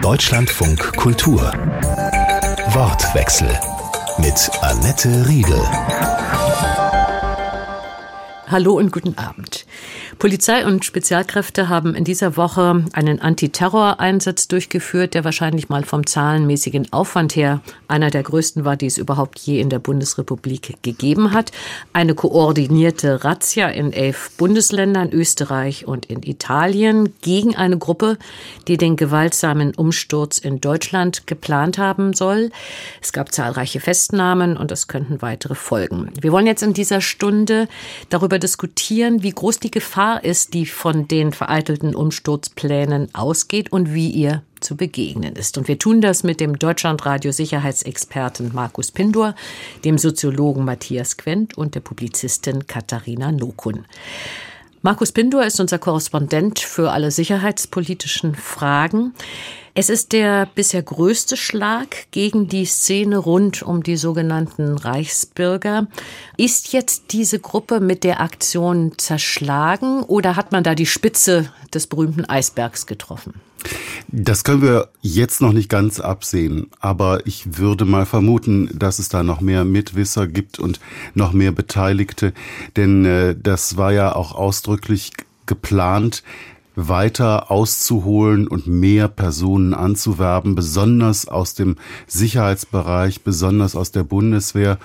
Deutschlandfunk Kultur. Wortwechsel mit Annette Riedel. Hallo und guten Abend. Polizei und Spezialkräfte haben in dieser Woche einen Antiterror-Einsatz durchgeführt, der wahrscheinlich mal vom zahlenmäßigen Aufwand her einer der größten war, die es überhaupt je in der Bundesrepublik gegeben hat. Eine koordinierte Razzia in elf Bundesländern, Österreich und in Italien gegen eine Gruppe, die den gewaltsamen Umsturz in Deutschland geplant haben soll. Es gab zahlreiche Festnahmen und es könnten weitere folgen. Wir wollen jetzt in dieser Stunde darüber diskutieren, wie groß die Gefahr ist, die von den vereitelten Umsturzplänen ausgeht und wie ihr zu begegnen ist. Und wir tun das mit dem Deutschlandradio Sicherheitsexperten Markus Pindur, dem Soziologen Matthias Quent und der Publizistin Katharina Nokun. Markus Pindur ist unser Korrespondent für alle sicherheitspolitischen Fragen. Es ist der bisher größte Schlag gegen die Szene rund um die sogenannten Reichsbürger. Ist jetzt diese Gruppe mit der Aktion zerschlagen oder hat man da die Spitze des berühmten Eisbergs getroffen? Das können wir jetzt noch nicht ganz absehen, aber ich würde mal vermuten, dass es da noch mehr Mitwisser gibt und noch mehr Beteiligte, denn äh, das war ja auch ausdrücklich geplant, weiter auszuholen und mehr Personen anzuwerben, besonders aus dem Sicherheitsbereich, besonders aus der Bundeswehr.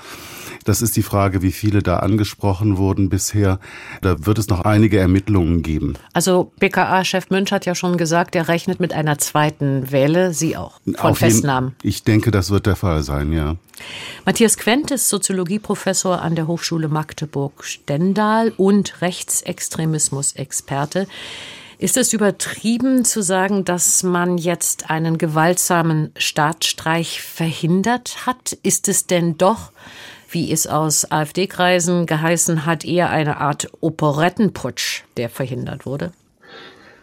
Das ist die Frage, wie viele da angesprochen wurden bisher. Da wird es noch einige Ermittlungen geben. Also BKA-Chef Münch hat ja schon gesagt, er rechnet mit einer zweiten Welle. Sie auch von Auf Festnahmen. Jeden, ich denke, das wird der Fall sein, ja. Matthias Quent ist Soziologieprofessor an der Hochschule Magdeburg-Stendal und Rechtsextremismus-Experte. Ist es übertrieben zu sagen, dass man jetzt einen gewaltsamen Staatsstreich verhindert hat? Ist es denn doch, wie es aus AfD-Kreisen geheißen hat, eher eine Art Operettenputsch, der verhindert wurde?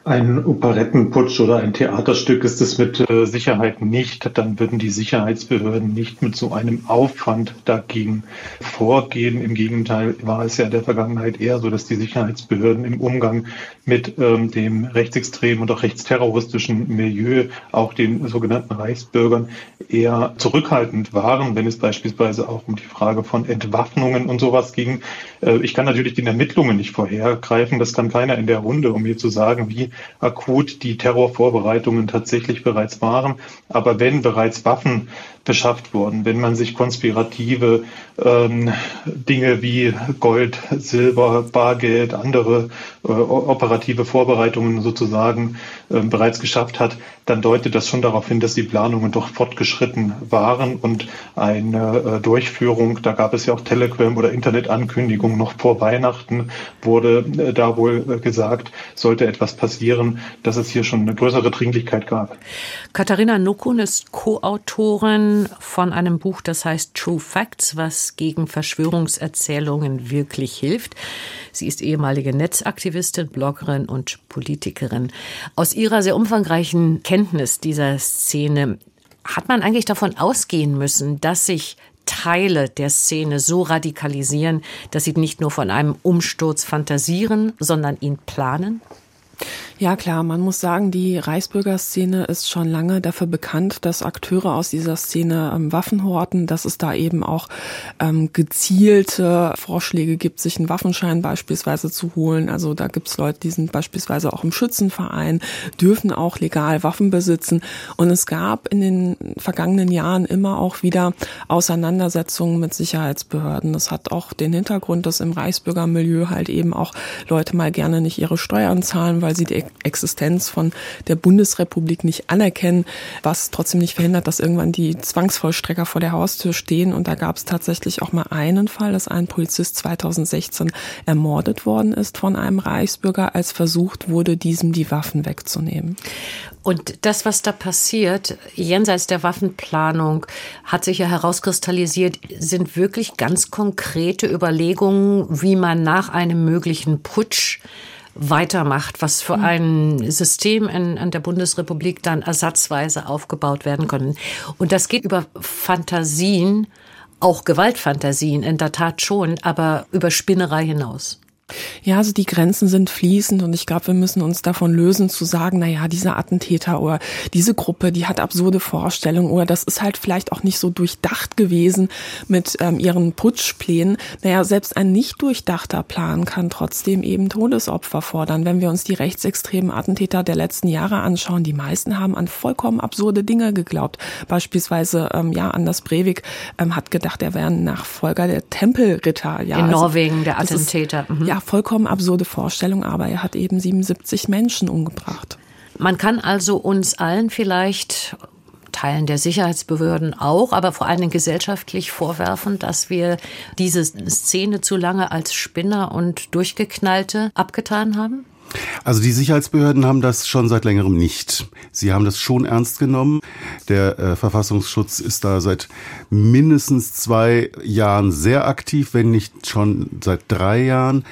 Ein Operettenputsch oder ein Theaterstück ist es mit äh, Sicherheit nicht. Dann würden die Sicherheitsbehörden nicht mit so einem Aufwand dagegen vorgehen. Im Gegenteil war es ja in der Vergangenheit eher so, dass die Sicherheitsbehörden im Umgang mit ähm, dem rechtsextremen und auch rechtsterroristischen Milieu, auch den sogenannten Reichsbürgern, eher zurückhaltend waren, wenn es beispielsweise auch um die Frage von Entwaffnungen und sowas ging. Äh, ich kann natürlich den Ermittlungen nicht vorhergreifen. Das kann keiner in der Runde, um mir zu sagen, wie akut die Terrorvorbereitungen tatsächlich bereits waren. Aber wenn bereits Waffen beschafft wurden, wenn man sich konspirative ähm, Dinge wie Gold, Silber, Bargeld, andere äh, operative Vorbereitungen sozusagen äh, bereits geschafft hat, dann deutet das schon darauf hin, dass die Planungen doch fortgeschritten waren und eine äh, Durchführung, da gab es ja auch Telegram oder Internetankündigungen noch vor Weihnachten, wurde äh, da wohl äh, gesagt, sollte etwas passieren, dass es hier schon eine größere Dringlichkeit gab. Katharina Nukun ist Co-Autorin von einem Buch, das heißt True Facts, was gegen Verschwörungserzählungen wirklich hilft. Sie ist ehemalige Netzaktivistin, Bloggerin und Politikerin. Aus ihrer sehr umfangreichen Kenntnis dieser Szene hat man eigentlich davon ausgehen müssen, dass sich Teile der Szene so radikalisieren, dass sie nicht nur von einem Umsturz fantasieren, sondern ihn planen? Ja klar, man muss sagen, die Reichsbürgerszene ist schon lange dafür bekannt, dass Akteure aus dieser Szene ähm, Waffen horten, dass es da eben auch ähm, gezielte Vorschläge gibt, sich einen Waffenschein beispielsweise zu holen. Also da gibt es Leute, die sind beispielsweise auch im Schützenverein, dürfen auch legal Waffen besitzen. Und es gab in den vergangenen Jahren immer auch wieder Auseinandersetzungen mit Sicherheitsbehörden. Das hat auch den Hintergrund, dass im Reichsbürgermilieu halt eben auch Leute mal gerne nicht ihre Steuern zahlen, weil sie die Existenz von der Bundesrepublik nicht anerkennen, was trotzdem nicht verhindert, dass irgendwann die Zwangsvollstrecker vor der Haustür stehen. Und da gab es tatsächlich auch mal einen Fall, dass ein Polizist 2016 ermordet worden ist von einem Reichsbürger, als versucht wurde, diesem die Waffen wegzunehmen. Und das, was da passiert, jenseits der Waffenplanung, hat sich ja herauskristallisiert, sind wirklich ganz konkrete Überlegungen, wie man nach einem möglichen Putsch weitermacht, was für mhm. ein System in, in der Bundesrepublik dann ersatzweise aufgebaut werden können. Und das geht über Fantasien, auch Gewaltfantasien in der Tat schon, aber über Spinnerei hinaus. Ja, also die Grenzen sind fließend und ich glaube, wir müssen uns davon lösen zu sagen, na ja, dieser Attentäter oder diese Gruppe, die hat absurde Vorstellungen oder das ist halt vielleicht auch nicht so durchdacht gewesen mit ähm, ihren Putschplänen. Naja, selbst ein nicht durchdachter Plan kann trotzdem eben Todesopfer fordern. Wenn wir uns die rechtsextremen Attentäter der letzten Jahre anschauen, die meisten haben an vollkommen absurde Dinge geglaubt. Beispielsweise, ähm, ja, Anders Breivik ähm, hat gedacht, er wäre ein Nachfolger der Tempelritter. Ja, In also, Norwegen, der Attentäter. Ist, mhm. Ja, vollkommen absurde Vorstellung, aber er hat eben 77 Menschen umgebracht. Man kann also uns allen vielleicht Teilen der Sicherheitsbehörden auch, aber vor Dingen gesellschaftlich vorwerfen, dass wir diese Szene zu lange als Spinner und Durchgeknallte abgetan haben? Also die Sicherheitsbehörden haben das schon seit längerem nicht. Sie haben das schon ernst genommen. Der äh, Verfassungsschutz ist da seit mindestens zwei Jahren sehr aktiv, wenn nicht schon seit drei Jahren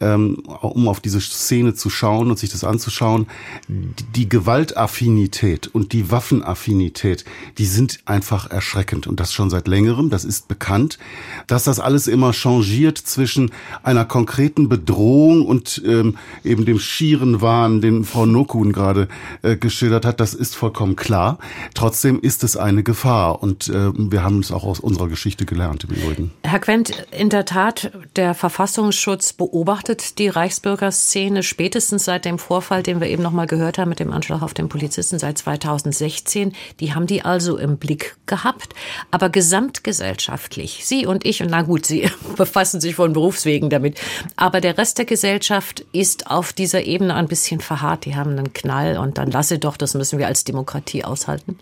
ähm, um auf diese Szene zu schauen und sich das anzuschauen, die Gewaltaffinität und die Waffenaffinität, die sind einfach erschreckend und das schon seit längerem, das ist bekannt, dass das alles immer changiert zwischen einer konkreten Bedrohung und ähm, eben dem schieren Wahn, den Frau Nokun gerade äh, geschildert hat, das ist vollkommen klar. Trotzdem ist es eine Gefahr und äh, wir haben es auch aus unserer Geschichte gelernt im Übrigen. Herr Quent, in der Tat, der Verfassungsschutz beobachtet beobachtet die Reichsbürgerszene spätestens seit dem Vorfall, den wir eben noch mal gehört haben mit dem Anschlag auf den Polizisten seit 2016. Die haben die also im Blick gehabt. Aber gesamtgesellschaftlich, Sie und ich, und na gut, Sie befassen sich von Berufswegen damit, aber der Rest der Gesellschaft ist auf dieser Ebene ein bisschen verharrt. Die haben einen Knall und dann lasse doch, das müssen wir als Demokratie aushalten.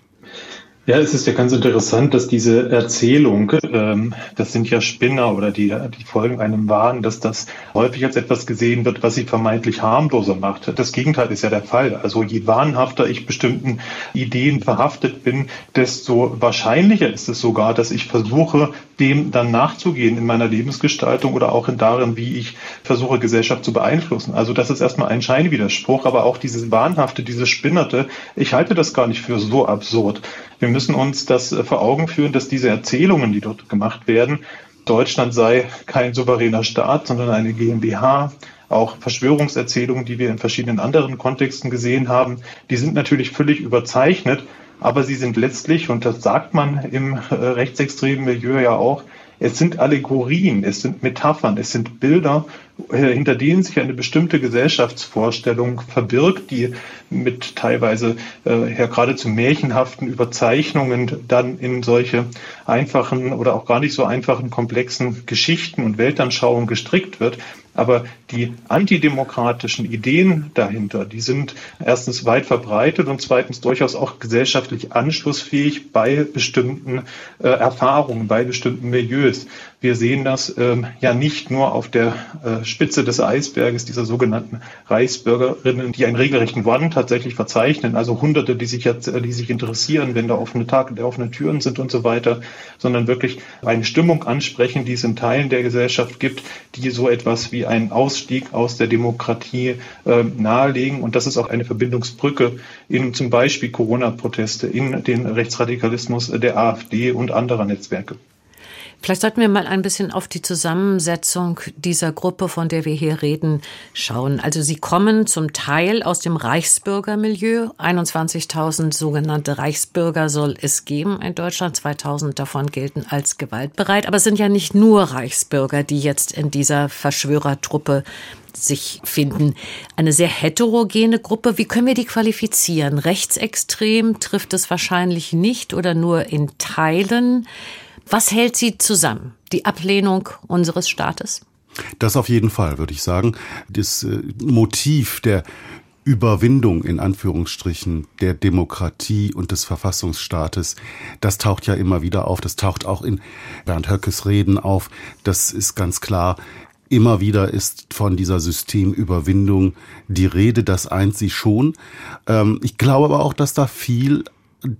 Ja, es ist ja ganz interessant, dass diese Erzählung, ähm, das sind ja Spinner oder die, die folgen einem Wahn, dass das häufig als etwas gesehen wird, was sie vermeintlich harmloser macht. Das Gegenteil ist ja der Fall. Also je wahnhafter ich bestimmten Ideen verhaftet bin, desto wahrscheinlicher ist es sogar, dass ich versuche, dem dann nachzugehen in meiner Lebensgestaltung oder auch in darin, wie ich versuche, Gesellschaft zu beeinflussen. Also das ist erstmal ein Scheinwiderspruch, aber auch dieses Wahnhafte, dieses Spinnerte, ich halte das gar nicht für so absurd. Wir müssen uns das äh, vor Augen führen, dass diese Erzählungen, die dort gemacht werden, Deutschland sei kein souveräner Staat, sondern eine GmbH, auch Verschwörungserzählungen, die wir in verschiedenen anderen Kontexten gesehen haben, die sind natürlich völlig überzeichnet, aber sie sind letztlich, und das sagt man im äh, rechtsextremen Milieu ja auch, es sind Allegorien, es sind Metaphern, es sind Bilder, äh, hinter denen sich eine bestimmte Gesellschaftsvorstellung verbirgt, die mit teilweise äh, ja geradezu märchenhaften Überzeichnungen dann in solche einfachen oder auch gar nicht so einfachen komplexen Geschichten und Weltanschauungen gestrickt wird. Aber die antidemokratischen Ideen dahinter, die sind erstens weit verbreitet und zweitens durchaus auch gesellschaftlich anschlussfähig bei bestimmten äh, Erfahrungen, bei bestimmten Milieus. Wir sehen das ähm, ja nicht nur auf der äh, Spitze des Eisberges dieser sogenannten Reichsbürgerinnen, die einen regelrechten Wand tatsächlich verzeichnen, also Hunderte, die sich jetzt, äh, die sich interessieren, wenn da offene Tage, der offene Türen sind und so weiter, sondern wirklich eine Stimmung ansprechen, die es in Teilen der Gesellschaft gibt, die so etwas wie einen Ausstieg aus der Demokratie äh, nahelegen. Und das ist auch eine Verbindungsbrücke in zum Beispiel Corona-Proteste, in den Rechtsradikalismus der AfD und anderer Netzwerke. Vielleicht sollten wir mal ein bisschen auf die Zusammensetzung dieser Gruppe, von der wir hier reden, schauen. Also Sie kommen zum Teil aus dem Reichsbürgermilieu. 21.000 sogenannte Reichsbürger soll es geben in Deutschland. 2.000 davon gelten als gewaltbereit. Aber es sind ja nicht nur Reichsbürger, die jetzt in dieser Verschwörertruppe sich finden. Eine sehr heterogene Gruppe. Wie können wir die qualifizieren? Rechtsextrem trifft es wahrscheinlich nicht oder nur in Teilen. Was hält sie zusammen? Die Ablehnung unseres Staates? Das auf jeden Fall, würde ich sagen. Das äh, Motiv der Überwindung in Anführungsstrichen der Demokratie und des Verfassungsstaates, das taucht ja immer wieder auf. Das taucht auch in Bernd Höckes Reden auf. Das ist ganz klar. Immer wieder ist von dieser Systemüberwindung die Rede, das eint sie schon. Ähm, ich glaube aber auch, dass da viel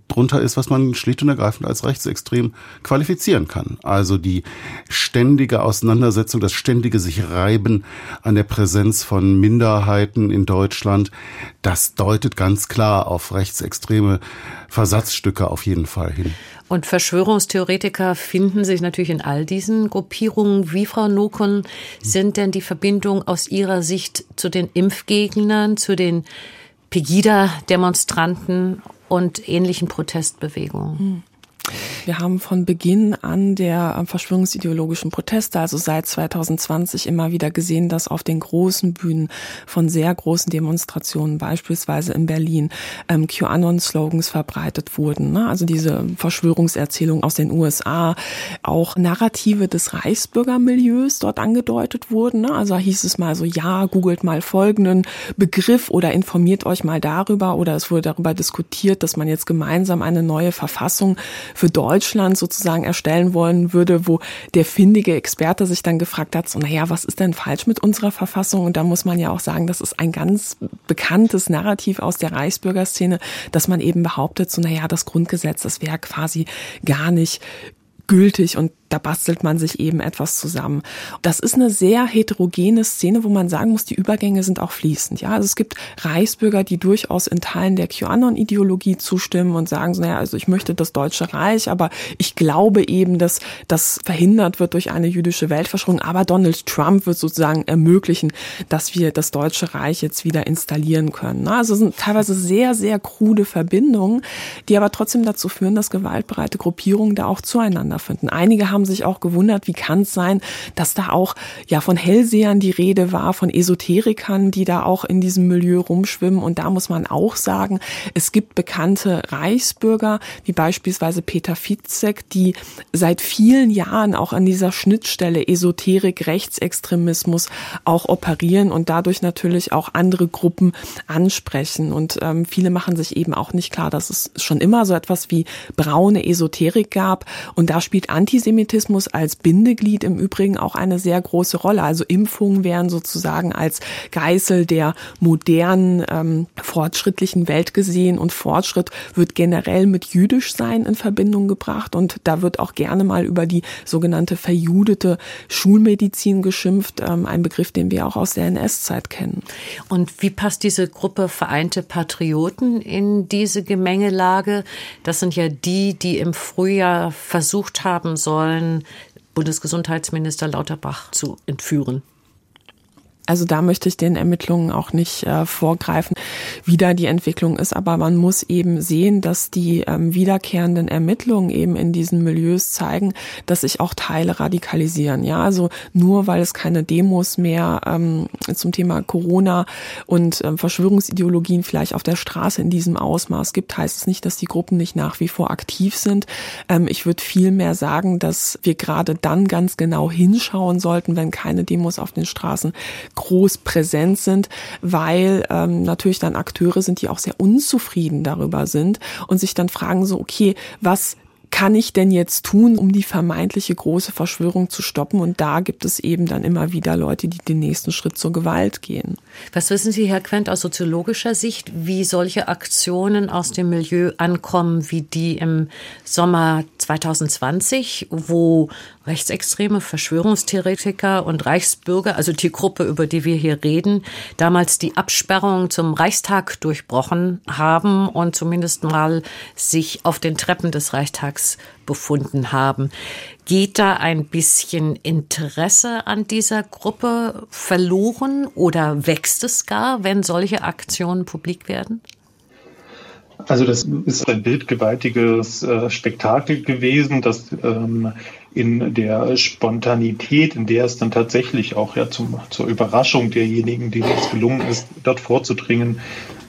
drunter ist, was man schlicht und ergreifend als rechtsextrem qualifizieren kann. Also die ständige Auseinandersetzung, das ständige sich reiben an der Präsenz von Minderheiten in Deutschland, das deutet ganz klar auf rechtsextreme Versatzstücke auf jeden Fall hin. Und Verschwörungstheoretiker finden sich natürlich in all diesen Gruppierungen. Wie, Frau Nokon, sind denn die Verbindungen aus Ihrer Sicht zu den Impfgegnern, zu den Pegida-Demonstranten und ähnlichen Protestbewegungen? Wir haben von Beginn an der verschwörungsideologischen Proteste, also seit 2020, immer wieder gesehen, dass auf den großen Bühnen von sehr großen Demonstrationen, beispielsweise in Berlin, ähm, QAnon-Slogans verbreitet wurden. Ne? Also diese Verschwörungserzählung aus den USA, auch Narrative des Reichsbürgermilieus dort angedeutet wurden. Ne? Also hieß es mal so, ja, googelt mal folgenden Begriff oder informiert euch mal darüber oder es wurde darüber diskutiert, dass man jetzt gemeinsam eine neue Verfassung für Deutschland sozusagen erstellen wollen würde, wo der findige Experte sich dann gefragt hat, so, naja, was ist denn falsch mit unserer Verfassung? Und da muss man ja auch sagen, das ist ein ganz bekanntes Narrativ aus der Reichsbürgerszene, dass man eben behauptet, so, naja, das Grundgesetz, das wäre quasi gar nicht gültig und da bastelt man sich eben etwas zusammen. Das ist eine sehr heterogene Szene, wo man sagen muss, die Übergänge sind auch fließend. Ja, also es gibt Reichsbürger, die durchaus in Teilen der QAnon-Ideologie zustimmen und sagen, so, naja, also ich möchte das Deutsche Reich, aber ich glaube eben, dass das verhindert wird durch eine jüdische Weltverschwörung. Aber Donald Trump wird sozusagen ermöglichen, dass wir das Deutsche Reich jetzt wieder installieren können. Also es sind teilweise sehr, sehr krude Verbindungen, die aber trotzdem dazu führen, dass gewaltbereite Gruppierungen da auch zueinander finden. Einige haben haben sich auch gewundert, wie kann es sein, dass da auch ja von Hellsehern die Rede war, von Esoterikern, die da auch in diesem Milieu rumschwimmen. Und da muss man auch sagen, es gibt bekannte Reichsbürger, wie beispielsweise Peter Fitzek, die seit vielen Jahren auch an dieser Schnittstelle Esoterik, Rechtsextremismus auch operieren und dadurch natürlich auch andere Gruppen ansprechen. Und ähm, viele machen sich eben auch nicht klar, dass es schon immer so etwas wie braune Esoterik gab. Und da spielt Antisemitismus Antisemitismus als Bindeglied im Übrigen auch eine sehr große Rolle. Also Impfungen werden sozusagen als Geißel der modernen, ähm, fortschrittlichen Welt gesehen und Fortschritt wird generell mit jüdisch sein in Verbindung gebracht und da wird auch gerne mal über die sogenannte verjudete Schulmedizin geschimpft, ähm, ein Begriff, den wir auch aus der NS-Zeit kennen. Und wie passt diese Gruppe Vereinte Patrioten in diese Gemengelage? Das sind ja die, die im Frühjahr versucht haben sollen, wollen, Bundesgesundheitsminister Lauterbach zu entführen. Also da möchte ich den Ermittlungen auch nicht äh, vorgreifen, wie da die Entwicklung ist. Aber man muss eben sehen, dass die ähm, wiederkehrenden Ermittlungen eben in diesen Milieus zeigen, dass sich auch Teile radikalisieren. Ja, also nur weil es keine Demos mehr ähm, zum Thema Corona und ähm, Verschwörungsideologien vielleicht auf der Straße in diesem Ausmaß gibt, heißt es nicht, dass die Gruppen nicht nach wie vor aktiv sind. Ähm, ich würde vielmehr sagen, dass wir gerade dann ganz genau hinschauen sollten, wenn keine Demos auf den Straßen groß präsent sind, weil ähm, natürlich dann Akteure sind, die auch sehr unzufrieden darüber sind und sich dann fragen so, okay, was kann ich denn jetzt tun, um die vermeintliche große Verschwörung zu stoppen? Und da gibt es eben dann immer wieder Leute, die den nächsten Schritt zur Gewalt gehen. Was wissen Sie, Herr Quent, aus soziologischer Sicht, wie solche Aktionen aus dem Milieu ankommen, wie die im Sommer 2020, wo rechtsextreme Verschwörungstheoretiker und Reichsbürger, also die Gruppe, über die wir hier reden, damals die Absperrung zum Reichstag durchbrochen haben und zumindest mal sich auf den Treppen des Reichstags befunden haben. Geht da ein bisschen Interesse an dieser Gruppe verloren oder wächst es gar, wenn solche Aktionen publik werden? Also das ist ein bildgewaltiges äh, Spektakel gewesen, das ähm, in der Spontanität, in der es dann tatsächlich auch ja zum, zur Überraschung derjenigen, denen es gelungen ist, dort vorzudringen,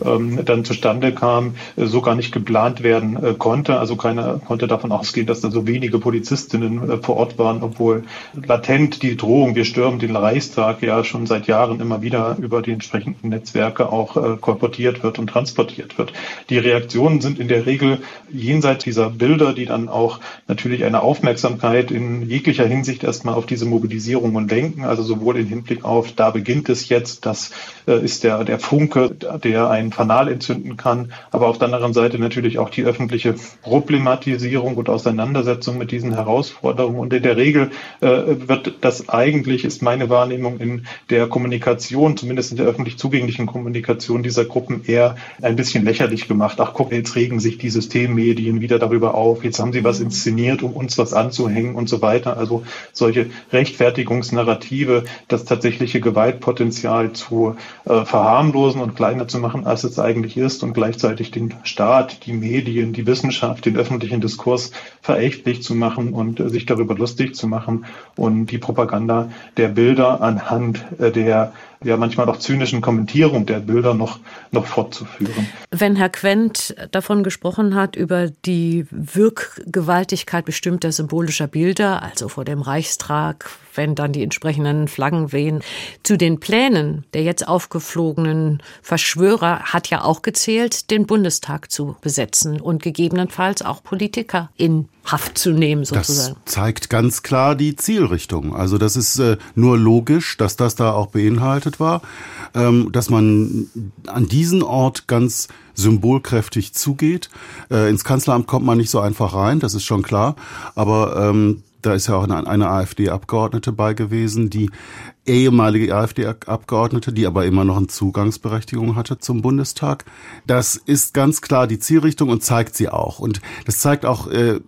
ähm, dann zustande kam, äh, so gar nicht geplant werden äh, konnte. Also keiner konnte davon ausgehen, dass da so wenige Polizistinnen äh, vor Ort waren, obwohl latent die Drohung, wir stürmen den Reichstag ja schon seit Jahren immer wieder über die entsprechenden Netzwerke auch äh, kolportiert wird und transportiert wird. Die Reaktionen sind in der Regel jenseits dieser Bilder, die dann auch natürlich eine Aufmerksamkeit in jeglicher Hinsicht erstmal auf diese Mobilisierungen lenken, also sowohl im Hinblick auf, da beginnt es jetzt, das äh, ist der, der Funke, der ein ein Fanal entzünden kann, aber auf der anderen Seite natürlich auch die öffentliche Problematisierung und Auseinandersetzung mit diesen Herausforderungen. Und in der Regel äh, wird das eigentlich, ist meine Wahrnehmung in der Kommunikation, zumindest in der öffentlich zugänglichen Kommunikation dieser Gruppen eher ein bisschen lächerlich gemacht. Ach guck, jetzt regen sich die Systemmedien wieder darüber auf, jetzt haben sie was inszeniert, um uns was anzuhängen und so weiter. Also solche Rechtfertigungsnarrative, das tatsächliche Gewaltpotenzial zu äh, verharmlosen und kleiner zu machen, als es eigentlich ist und gleichzeitig den Staat, die Medien, die Wissenschaft, den öffentlichen Diskurs verächtlich zu machen und äh, sich darüber lustig zu machen und die Propaganda der Bilder anhand äh, der ja manchmal auch zynischen Kommentierung der Bilder noch, noch fortzuführen. Wenn Herr Quent davon gesprochen hat, über die Wirkgewaltigkeit bestimmter symbolischer Bilder, also vor dem Reichstrag, wenn dann die entsprechenden Flaggen wehen, zu den Plänen der jetzt aufgeflogenen Verschwörer hat ja auch gezählt, den Bundestag zu besetzen und gegebenenfalls auch Politiker in Haft zu nehmen, sozusagen. Das zeigt ganz klar die Zielrichtung. Also das ist äh, nur logisch, dass das da auch beinhaltet war, ähm, dass man an diesen Ort ganz symbolkräftig zugeht. Äh, ins Kanzleramt kommt man nicht so einfach rein, das ist schon klar. Aber ähm, da ist ja auch eine, eine AfD-Abgeordnete bei gewesen, die ehemalige AfD-Abgeordnete, die aber immer noch eine Zugangsberechtigung hatte zum Bundestag. Das ist ganz klar die Zielrichtung und zeigt sie auch. Und das zeigt auch, äh,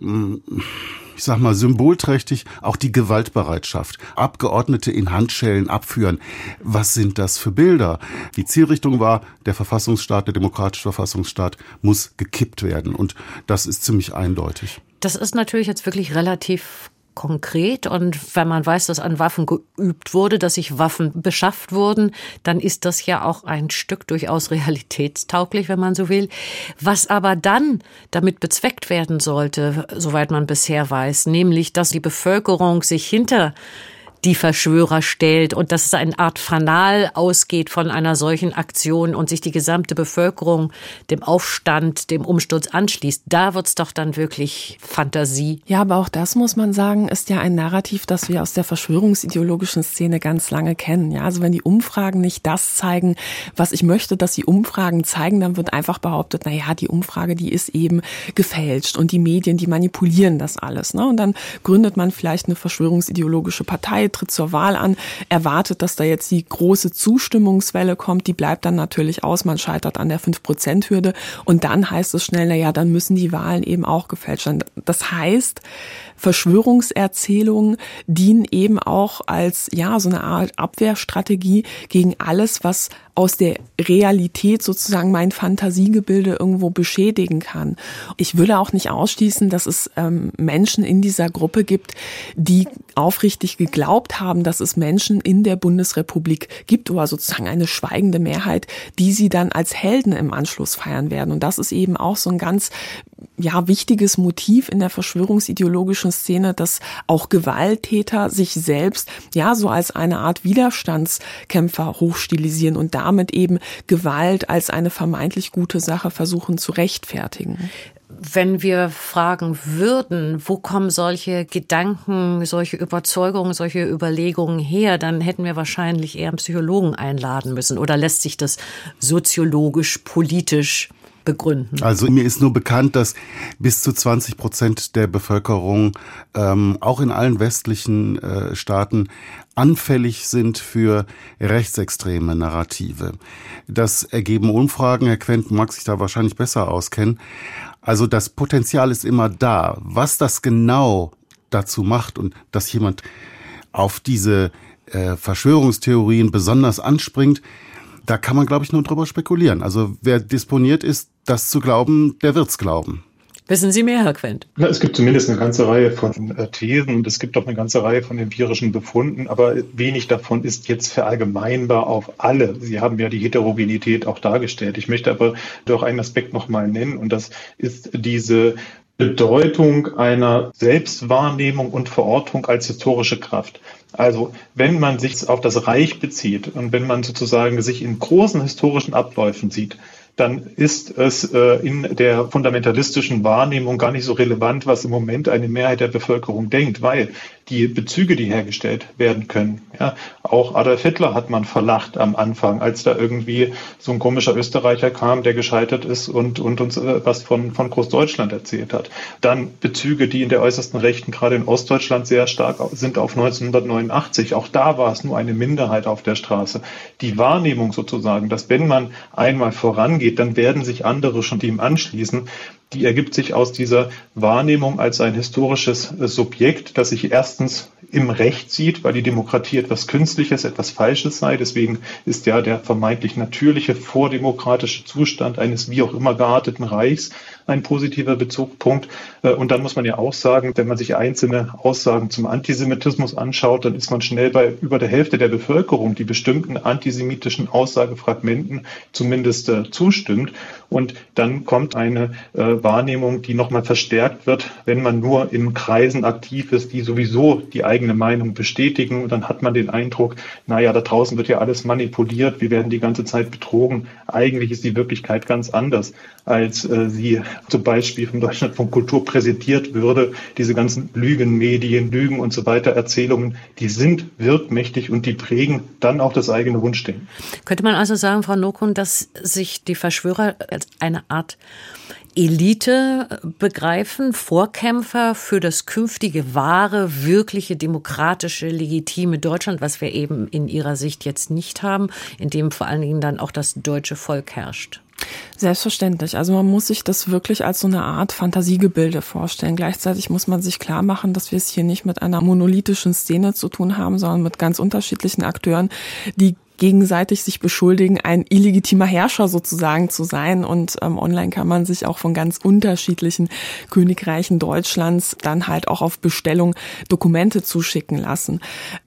ich sag mal, symbolträchtig auch die Gewaltbereitschaft. Abgeordnete in Handschellen abführen. Was sind das für Bilder? Die Zielrichtung war, der Verfassungsstaat, der demokratische Verfassungsstaat muss gekippt werden. Und das ist ziemlich eindeutig. Das ist natürlich jetzt wirklich relativ konkret und wenn man weiß, dass an Waffen geübt wurde, dass sich Waffen beschafft wurden, dann ist das ja auch ein Stück durchaus realitätstauglich, wenn man so will. Was aber dann damit bezweckt werden sollte, soweit man bisher weiß, nämlich, dass die Bevölkerung sich hinter die Verschwörer stellt und dass es eine Art Fanal ausgeht von einer solchen Aktion und sich die gesamte Bevölkerung dem Aufstand, dem Umsturz anschließt. Da wird's doch dann wirklich Fantasie. Ja, aber auch das muss man sagen, ist ja ein Narrativ, das wir aus der verschwörungsideologischen Szene ganz lange kennen. Ja, also wenn die Umfragen nicht das zeigen, was ich möchte, dass die Umfragen zeigen, dann wird einfach behauptet, na ja, die Umfrage, die ist eben gefälscht und die Medien, die manipulieren das alles. Ne? Und dann gründet man vielleicht eine verschwörungsideologische Partei, tritt zur Wahl an, erwartet, dass da jetzt die große Zustimmungswelle kommt, die bleibt dann natürlich aus, man scheitert an der 5-Prozent-Hürde und dann heißt es schnell, na ja, dann müssen die Wahlen eben auch gefälscht werden. Das heißt, Verschwörungserzählungen dienen eben auch als, ja, so eine Art Abwehrstrategie gegen alles, was aus der Realität sozusagen mein Fantasiegebilde irgendwo beschädigen kann. Ich würde auch nicht ausschließen, dass es ähm, Menschen in dieser Gruppe gibt, die aufrichtig geglaubt haben, dass es Menschen in der Bundesrepublik gibt oder sozusagen eine schweigende Mehrheit, die sie dann als Helden im Anschluss feiern werden. Und das ist eben auch so ein ganz ja, wichtiges Motiv in der verschwörungsideologischen Szene, dass auch Gewalttäter sich selbst ja so als eine Art Widerstandskämpfer hochstilisieren und damit eben Gewalt als eine vermeintlich gute Sache versuchen zu rechtfertigen. Wenn wir fragen würden, wo kommen solche Gedanken, solche Überzeugungen, solche Überlegungen her, dann hätten wir wahrscheinlich eher einen Psychologen einladen müssen. Oder lässt sich das soziologisch, politisch begründen? Also mir ist nur bekannt, dass bis zu 20 Prozent der Bevölkerung ähm, auch in allen westlichen äh, Staaten anfällig sind für rechtsextreme Narrative. Das ergeben Umfragen. Herr Quent mag sich da wahrscheinlich besser auskennen. Also das Potenzial ist immer da. Was das genau dazu macht und dass jemand auf diese äh, Verschwörungstheorien besonders anspringt, da kann man, glaube ich, nur drüber spekulieren. Also wer disponiert ist, das zu glauben, der wird's glauben. Wissen Sie mehr, Herr Quent? Na, es gibt zumindest eine ganze Reihe von äh, Thesen und es gibt auch eine ganze Reihe von empirischen Befunden, aber wenig davon ist jetzt verallgemeinbar auf alle. Sie haben ja die Heterogenität auch dargestellt. Ich möchte aber doch einen Aspekt nochmal nennen und das ist diese Bedeutung einer Selbstwahrnehmung und Verortung als historische Kraft. Also wenn man sich auf das Reich bezieht und wenn man sozusagen sich in großen historischen Abläufen sieht, dann ist es äh, in der fundamentalistischen Wahrnehmung gar nicht so relevant, was im Moment eine Mehrheit der Bevölkerung denkt, weil die Bezüge, die hergestellt werden können. Ja, auch Adolf Hitler hat man verlacht am Anfang, als da irgendwie so ein komischer Österreicher kam, der gescheitert ist und, und uns äh, was von, von Großdeutschland erzählt hat. Dann Bezüge, die in der äußersten Rechten, gerade in Ostdeutschland, sehr stark sind auf 1989. Auch da war es nur eine Minderheit auf der Straße. Die Wahrnehmung sozusagen, dass wenn man einmal vorangeht, dann werden sich andere schon dem anschließen, die ergibt sich aus dieser Wahrnehmung als ein historisches Subjekt, das sich erstens im Recht sieht, weil die Demokratie etwas Künstliches, etwas Falsches sei. Deswegen ist ja der vermeintlich natürliche vordemokratische Zustand eines wie auch immer gearteten Reichs ein positiver Bezugpunkt. Äh, und dann muss man ja auch sagen, wenn man sich einzelne Aussagen zum Antisemitismus anschaut, dann ist man schnell bei über der Hälfte der Bevölkerung, die bestimmten antisemitischen Aussagefragmenten zumindest äh, zustimmt. Und dann kommt eine äh, Wahrnehmung, die nochmal verstärkt wird, wenn man nur in Kreisen aktiv ist, die sowieso die eigene Meinung bestätigen. Und dann hat man den Eindruck, naja, da draußen wird ja alles manipuliert, wir werden die ganze Zeit betrogen. Eigentlich ist die Wirklichkeit ganz anders, als äh, sie zum Beispiel vom Deutschlandfunk Kultur präsentiert würde. Diese ganzen Lügenmedien, Lügen und so weiter, Erzählungen, die sind wirkmächtig und die prägen dann auch das eigene Wunschdenken. Könnte man also sagen, Frau Nokun, dass sich die Verschwörer als eine Art Elite begreifen, Vorkämpfer für das künftige wahre, wirkliche, demokratische, legitime Deutschland, was wir eben in ihrer Sicht jetzt nicht haben, in dem vor allen Dingen dann auch das deutsche Volk herrscht. Selbstverständlich. Also man muss sich das wirklich als so eine Art Fantasiegebilde vorstellen. Gleichzeitig muss man sich klar machen, dass wir es hier nicht mit einer monolithischen Szene zu tun haben, sondern mit ganz unterschiedlichen Akteuren, die gegenseitig sich beschuldigen, ein illegitimer Herrscher sozusagen zu sein. Und ähm, online kann man sich auch von ganz unterschiedlichen Königreichen Deutschlands dann halt auch auf Bestellung Dokumente zuschicken lassen.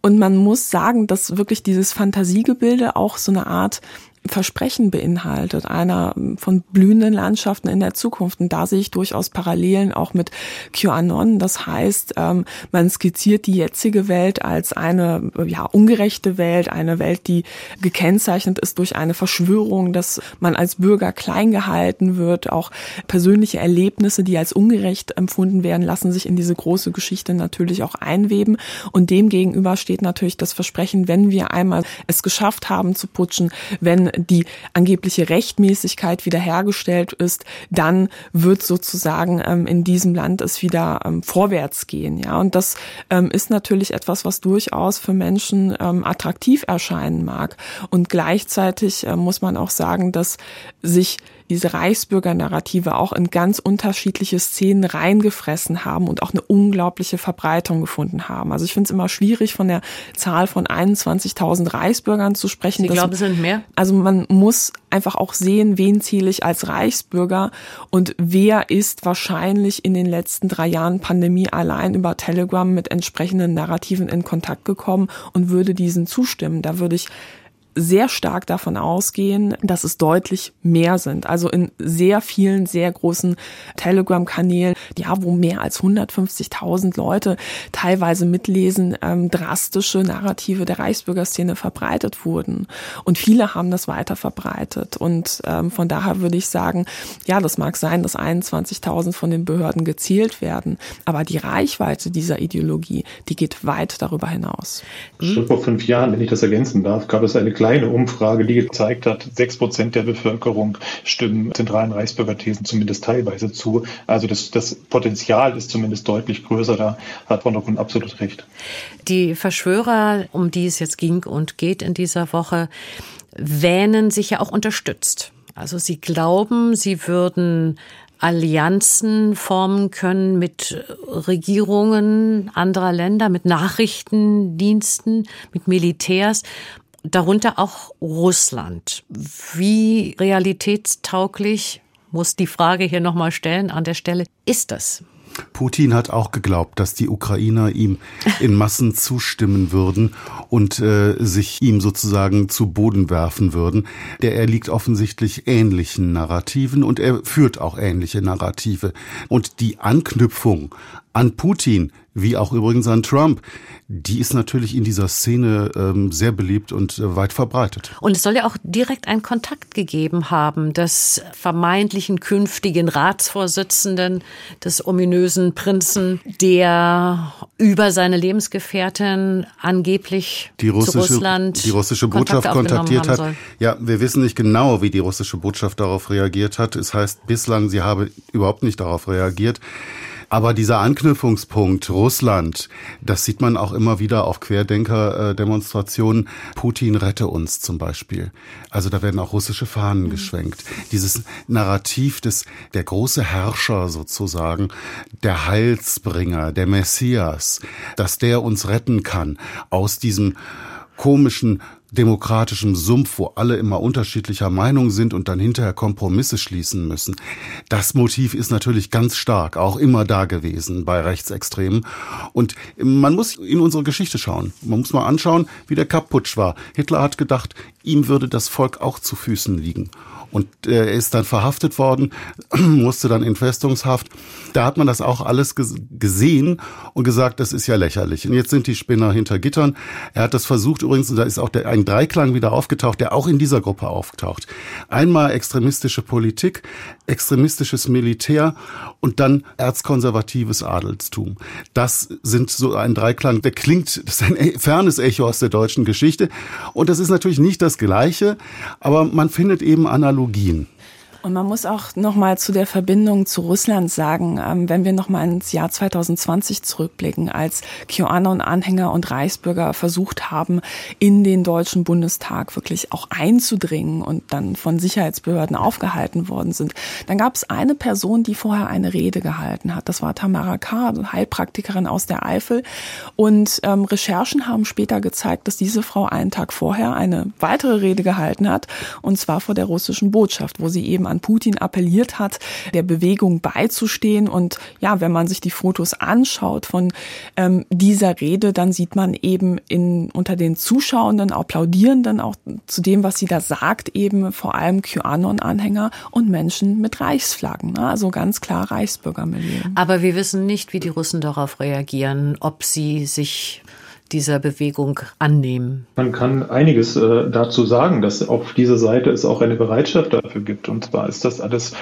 Und man muss sagen, dass wirklich dieses Fantasiegebilde auch so eine Art Versprechen beinhaltet, einer von blühenden Landschaften in der Zukunft. Und da sehe ich durchaus Parallelen auch mit QAnon. Das heißt, ähm, man skizziert die jetzige Welt als eine ja, ungerechte Welt, eine Welt, die gekennzeichnet ist durch eine Verschwörung, dass man als Bürger klein gehalten wird. Auch persönliche Erlebnisse, die als ungerecht empfunden werden, lassen sich in diese große Geschichte natürlich auch einweben. Und dem gegenüber steht natürlich das Versprechen, wenn wir einmal es geschafft haben zu putschen, wenn die angebliche Rechtmäßigkeit wiederhergestellt ist, dann wird sozusagen ähm, in diesem Land es wieder ähm, vorwärts gehen. Ja, und das ähm, ist natürlich etwas, was durchaus für Menschen ähm, attraktiv erscheinen mag. Und gleichzeitig äh, muss man auch sagen, dass sich diese Reichsbürger-Narrative auch in ganz unterschiedliche Szenen reingefressen haben und auch eine unglaubliche Verbreitung gefunden haben. Also ich finde es immer schwierig, von der Zahl von 21.000 Reichsbürgern zu sprechen. Sie glauben, es sind mehr? Also man muss einfach auch sehen, wen zähle ich als Reichsbürger und wer ist wahrscheinlich in den letzten drei Jahren Pandemie allein über Telegram mit entsprechenden Narrativen in Kontakt gekommen und würde diesen zustimmen. Da würde ich sehr stark davon ausgehen, dass es deutlich mehr sind. Also in sehr vielen, sehr großen Telegram-Kanälen, ja, wo mehr als 150.000 Leute teilweise mitlesen, ähm, drastische Narrative der Reichsbürgerszene verbreitet wurden. Und viele haben das weiter verbreitet. Und ähm, von daher würde ich sagen, ja, das mag sein, dass 21.000 von den Behörden gezielt werden. Aber die Reichweite dieser Ideologie, die geht weit darüber hinaus. Schon vor fünf Jahren, wenn ich das ergänzen darf, gab es eine Umfrage, die gezeigt hat, sechs Prozent der Bevölkerung stimmen zentralen Reichsbürgerthesen zumindest teilweise zu. Also das, das Potenzial ist zumindest deutlich größer. Da hat Frau Nockun absolut recht. Die Verschwörer, um die es jetzt ging und geht in dieser Woche, wähnen sich ja auch unterstützt. Also sie glauben, sie würden Allianzen formen können mit Regierungen anderer Länder, mit Nachrichtendiensten, mit Militärs, darunter auch Russland. Wie realitätstauglich, muss die Frage hier nochmal stellen an der Stelle, ist das? Putin hat auch geglaubt, dass die Ukrainer ihm in Massen zustimmen würden und äh, sich ihm sozusagen zu Boden werfen würden. Der erliegt offensichtlich ähnlichen Narrativen und er führt auch ähnliche Narrative. Und die Anknüpfung an Putin wie auch übrigens an Trump, die ist natürlich in dieser Szene ähm, sehr beliebt und äh, weit verbreitet. Und es soll ja auch direkt einen Kontakt gegeben haben des vermeintlichen künftigen Ratsvorsitzenden, des ominösen Prinzen, der über seine Lebensgefährtin angeblich die russische, zu Russland die russische Botschaft kontaktiert hat. Soll. Ja, wir wissen nicht genau, wie die russische Botschaft darauf reagiert hat. Es heißt bislang, sie habe überhaupt nicht darauf reagiert. Aber dieser Anknüpfungspunkt Russland, das sieht man auch immer wieder auf Querdenker-Demonstrationen. Putin rette uns zum Beispiel. Also da werden auch russische Fahnen mhm. geschwenkt. Dieses Narrativ des, der große Herrscher sozusagen, der Heilsbringer, der Messias, dass der uns retten kann aus diesem komischen demokratischem Sumpf, wo alle immer unterschiedlicher Meinung sind und dann hinterher Kompromisse schließen müssen. Das Motiv ist natürlich ganz stark, auch immer da gewesen bei Rechtsextremen. Und man muss in unsere Geschichte schauen. Man muss mal anschauen, wie der Kapp-Putsch war. Hitler hat gedacht, ihm würde das Volk auch zu Füßen liegen. Und er ist dann verhaftet worden, musste dann in Festungshaft. Da hat man das auch alles gesehen und gesagt, das ist ja lächerlich. Und jetzt sind die Spinner hinter Gittern. Er hat das versucht übrigens, und da ist auch der, ein Dreiklang wieder aufgetaucht, der auch in dieser Gruppe auftaucht. Einmal extremistische Politik, extremistisches Militär und dann erzkonservatives Adelstum. Das sind so ein Dreiklang, der klingt, das ist ein e-, fernes Echo aus der deutschen Geschichte. Und das ist natürlich nicht das Gleiche, aber man findet eben Analogien. Technologien. Und man muss auch nochmal zu der Verbindung zu Russland sagen, ähm, wenn wir nochmal ins Jahr 2020 zurückblicken, als QAnon-Anhänger und Reichsbürger versucht haben, in den Deutschen Bundestag wirklich auch einzudringen und dann von Sicherheitsbehörden aufgehalten worden sind, dann gab es eine Person, die vorher eine Rede gehalten hat. Das war Tamara K., Heilpraktikerin aus der Eifel. Und ähm, Recherchen haben später gezeigt, dass diese Frau einen Tag vorher eine weitere Rede gehalten hat, und zwar vor der russischen Botschaft, wo sie eben an Putin appelliert hat, der Bewegung beizustehen. Und ja, wenn man sich die Fotos anschaut von ähm, dieser Rede, dann sieht man eben in, unter den Zuschauenden, Applaudierenden auch zu dem, was sie da sagt, eben vor allem QAnon-Anhänger und Menschen mit Reichsflaggen. Ne? Also ganz klar Reichsbürgermilieu. Aber wir wissen nicht, wie die Russen darauf reagieren, ob sie sich dieser Bewegung annehmen? Man kann einiges äh, dazu sagen, dass auf dieser Seite es auch eine Bereitschaft dafür gibt. Und zwar ist das alles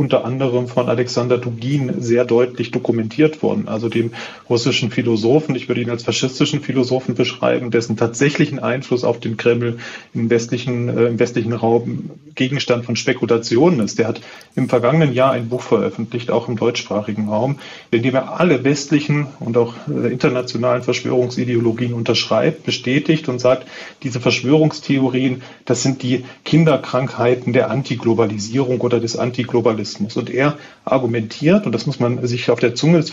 unter anderem von Alexander Dugin sehr deutlich dokumentiert worden, also dem russischen Philosophen, ich würde ihn als faschistischen Philosophen beschreiben, dessen tatsächlichen Einfluss auf den Kreml im westlichen, äh, im westlichen Raum Gegenstand von Spekulationen ist. Der hat im vergangenen Jahr ein Buch veröffentlicht, auch im deutschsprachigen Raum, in dem er alle westlichen und auch äh, internationalen Verschwörungsideologien unterschreibt, bestätigt und sagt, diese Verschwörungstheorien, das sind die Kinderkrankheiten der Antiglobalisierung oder des Antiglobalismus Imperialismus. Und er argumentiert, und das muss man sich auf der Zunge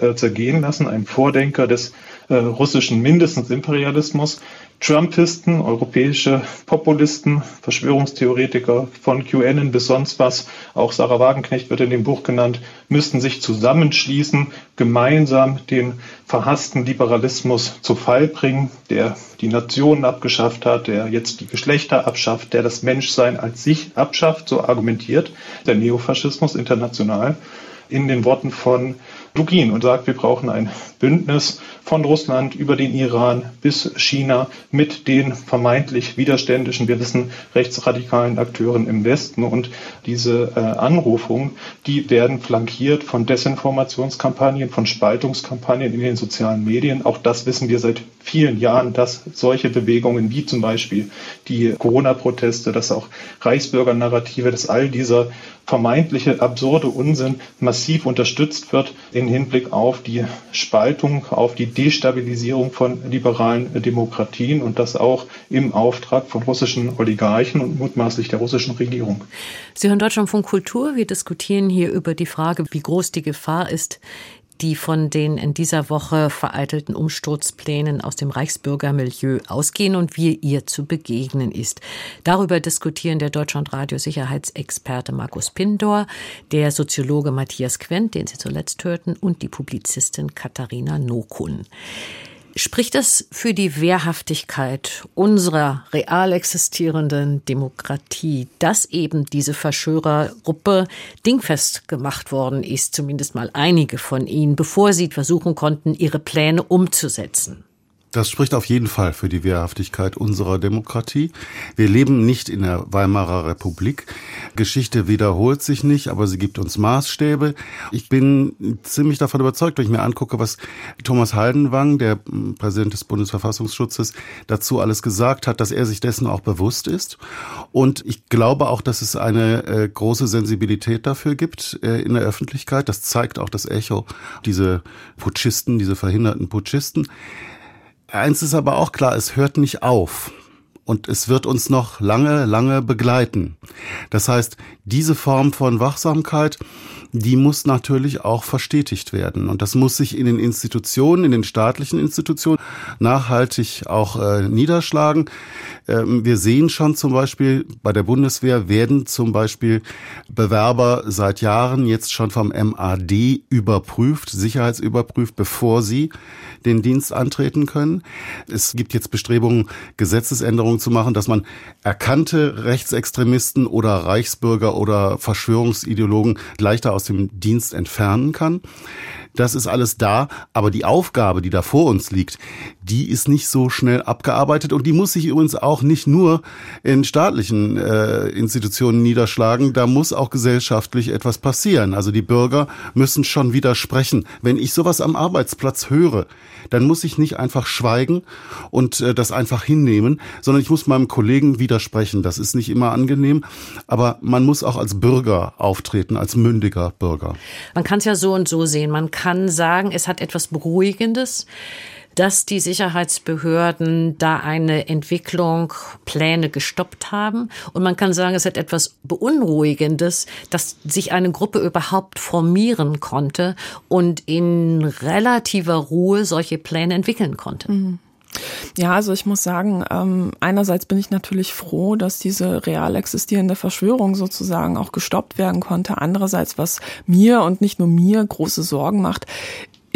äh, zergehen lassen, ein Vordenker des äh, russischen mindestens Imperialismus, Trumpisten, europäische Populisten, Verschwörungstheoretiker von QAnon bis sonst was, auch Sarah Wagenknecht wird in dem Buch genannt, müssten sich zusammenschließen, gemeinsam den verhassten Liberalismus zu Fall bringen, der die Nationen abgeschafft hat, der jetzt die Geschlechter abschafft, der das Menschsein als sich abschafft, so argumentiert der Neofaschismus international in den Worten von Dugin und sagt, wir brauchen ein Bündnis von Russland über den Iran bis China mit den vermeintlich widerständischen, wir wissen, rechtsradikalen Akteuren im Westen. Und diese äh, Anrufungen, die werden flankiert von Desinformationskampagnen, von Spaltungskampagnen in den sozialen Medien. Auch das wissen wir seit vielen Jahren, dass solche Bewegungen wie zum Beispiel die Corona-Proteste, dass auch Reichsbürger-Narrative, dass all dieser vermeintliche absurde Unsinn massiv unterstützt wird in Hinblick auf die Spaltung, auf die Destabilisierung von liberalen Demokratien und das auch im Auftrag von russischen Oligarchen und mutmaßlich der russischen Regierung. Sie hören Deutschland von Kultur. Wir diskutieren hier über die Frage, wie groß die Gefahr ist, die von den in dieser Woche vereitelten Umsturzplänen aus dem Reichsbürgermilieu ausgehen und wie ihr zu begegnen ist. Darüber diskutieren der Deutschlandradio Sicherheitsexperte Markus Pindor, der Soziologe Matthias Quent, den Sie zuletzt hörten, und die Publizistin Katharina Nokun. Spricht das für die Wehrhaftigkeit unserer real existierenden Demokratie, dass eben diese Verschwörergruppe dingfest gemacht worden ist, zumindest mal einige von ihnen, bevor sie versuchen konnten, ihre Pläne umzusetzen? Das spricht auf jeden Fall für die Wehrhaftigkeit unserer Demokratie. Wir leben nicht in der Weimarer Republik. Geschichte wiederholt sich nicht, aber sie gibt uns Maßstäbe. Ich bin ziemlich davon überzeugt, wenn ich mir angucke, was Thomas Haldenwang, der Präsident des Bundesverfassungsschutzes, dazu alles gesagt hat, dass er sich dessen auch bewusst ist. Und ich glaube auch, dass es eine äh, große Sensibilität dafür gibt äh, in der Öffentlichkeit. Das zeigt auch das Echo, diese Putschisten, diese verhinderten Putschisten. Eins ist aber auch klar, es hört nicht auf. Und es wird uns noch lange, lange begleiten. Das heißt, diese Form von Wachsamkeit, die muss natürlich auch verstetigt werden. Und das muss sich in den Institutionen, in den staatlichen Institutionen nachhaltig auch äh, niederschlagen. Ähm, wir sehen schon zum Beispiel, bei der Bundeswehr werden zum Beispiel Bewerber seit Jahren jetzt schon vom MAD überprüft, sicherheitsüberprüft, bevor sie den Dienst antreten können. Es gibt jetzt Bestrebungen, Gesetzesänderungen zu machen, dass man erkannte Rechtsextremisten oder Reichsbürger oder Verschwörungsideologen leichter aus dem Dienst entfernen kann. Das ist alles da, aber die Aufgabe, die da vor uns liegt, die ist nicht so schnell abgearbeitet und die muss sich übrigens auch nicht nur in staatlichen äh, Institutionen niederschlagen, da muss auch gesellschaftlich etwas passieren. Also die Bürger müssen schon widersprechen. Wenn ich sowas am Arbeitsplatz höre, dann muss ich nicht einfach schweigen und äh, das einfach hinnehmen, sondern ich muss meinem Kollegen widersprechen. Das ist nicht immer angenehm, aber man muss auch als Bürger auftreten, als mündiger Bürger. Man kann es ja so und so sehen. Man kann sagen, es hat etwas Beruhigendes dass die Sicherheitsbehörden da eine Entwicklung, Pläne gestoppt haben. Und man kann sagen, es hat etwas Beunruhigendes, dass sich eine Gruppe überhaupt formieren konnte und in relativer Ruhe solche Pläne entwickeln konnte. Mhm. Ja, also ich muss sagen, ähm, einerseits bin ich natürlich froh, dass diese real existierende Verschwörung sozusagen auch gestoppt werden konnte. Andererseits, was mir und nicht nur mir große Sorgen macht,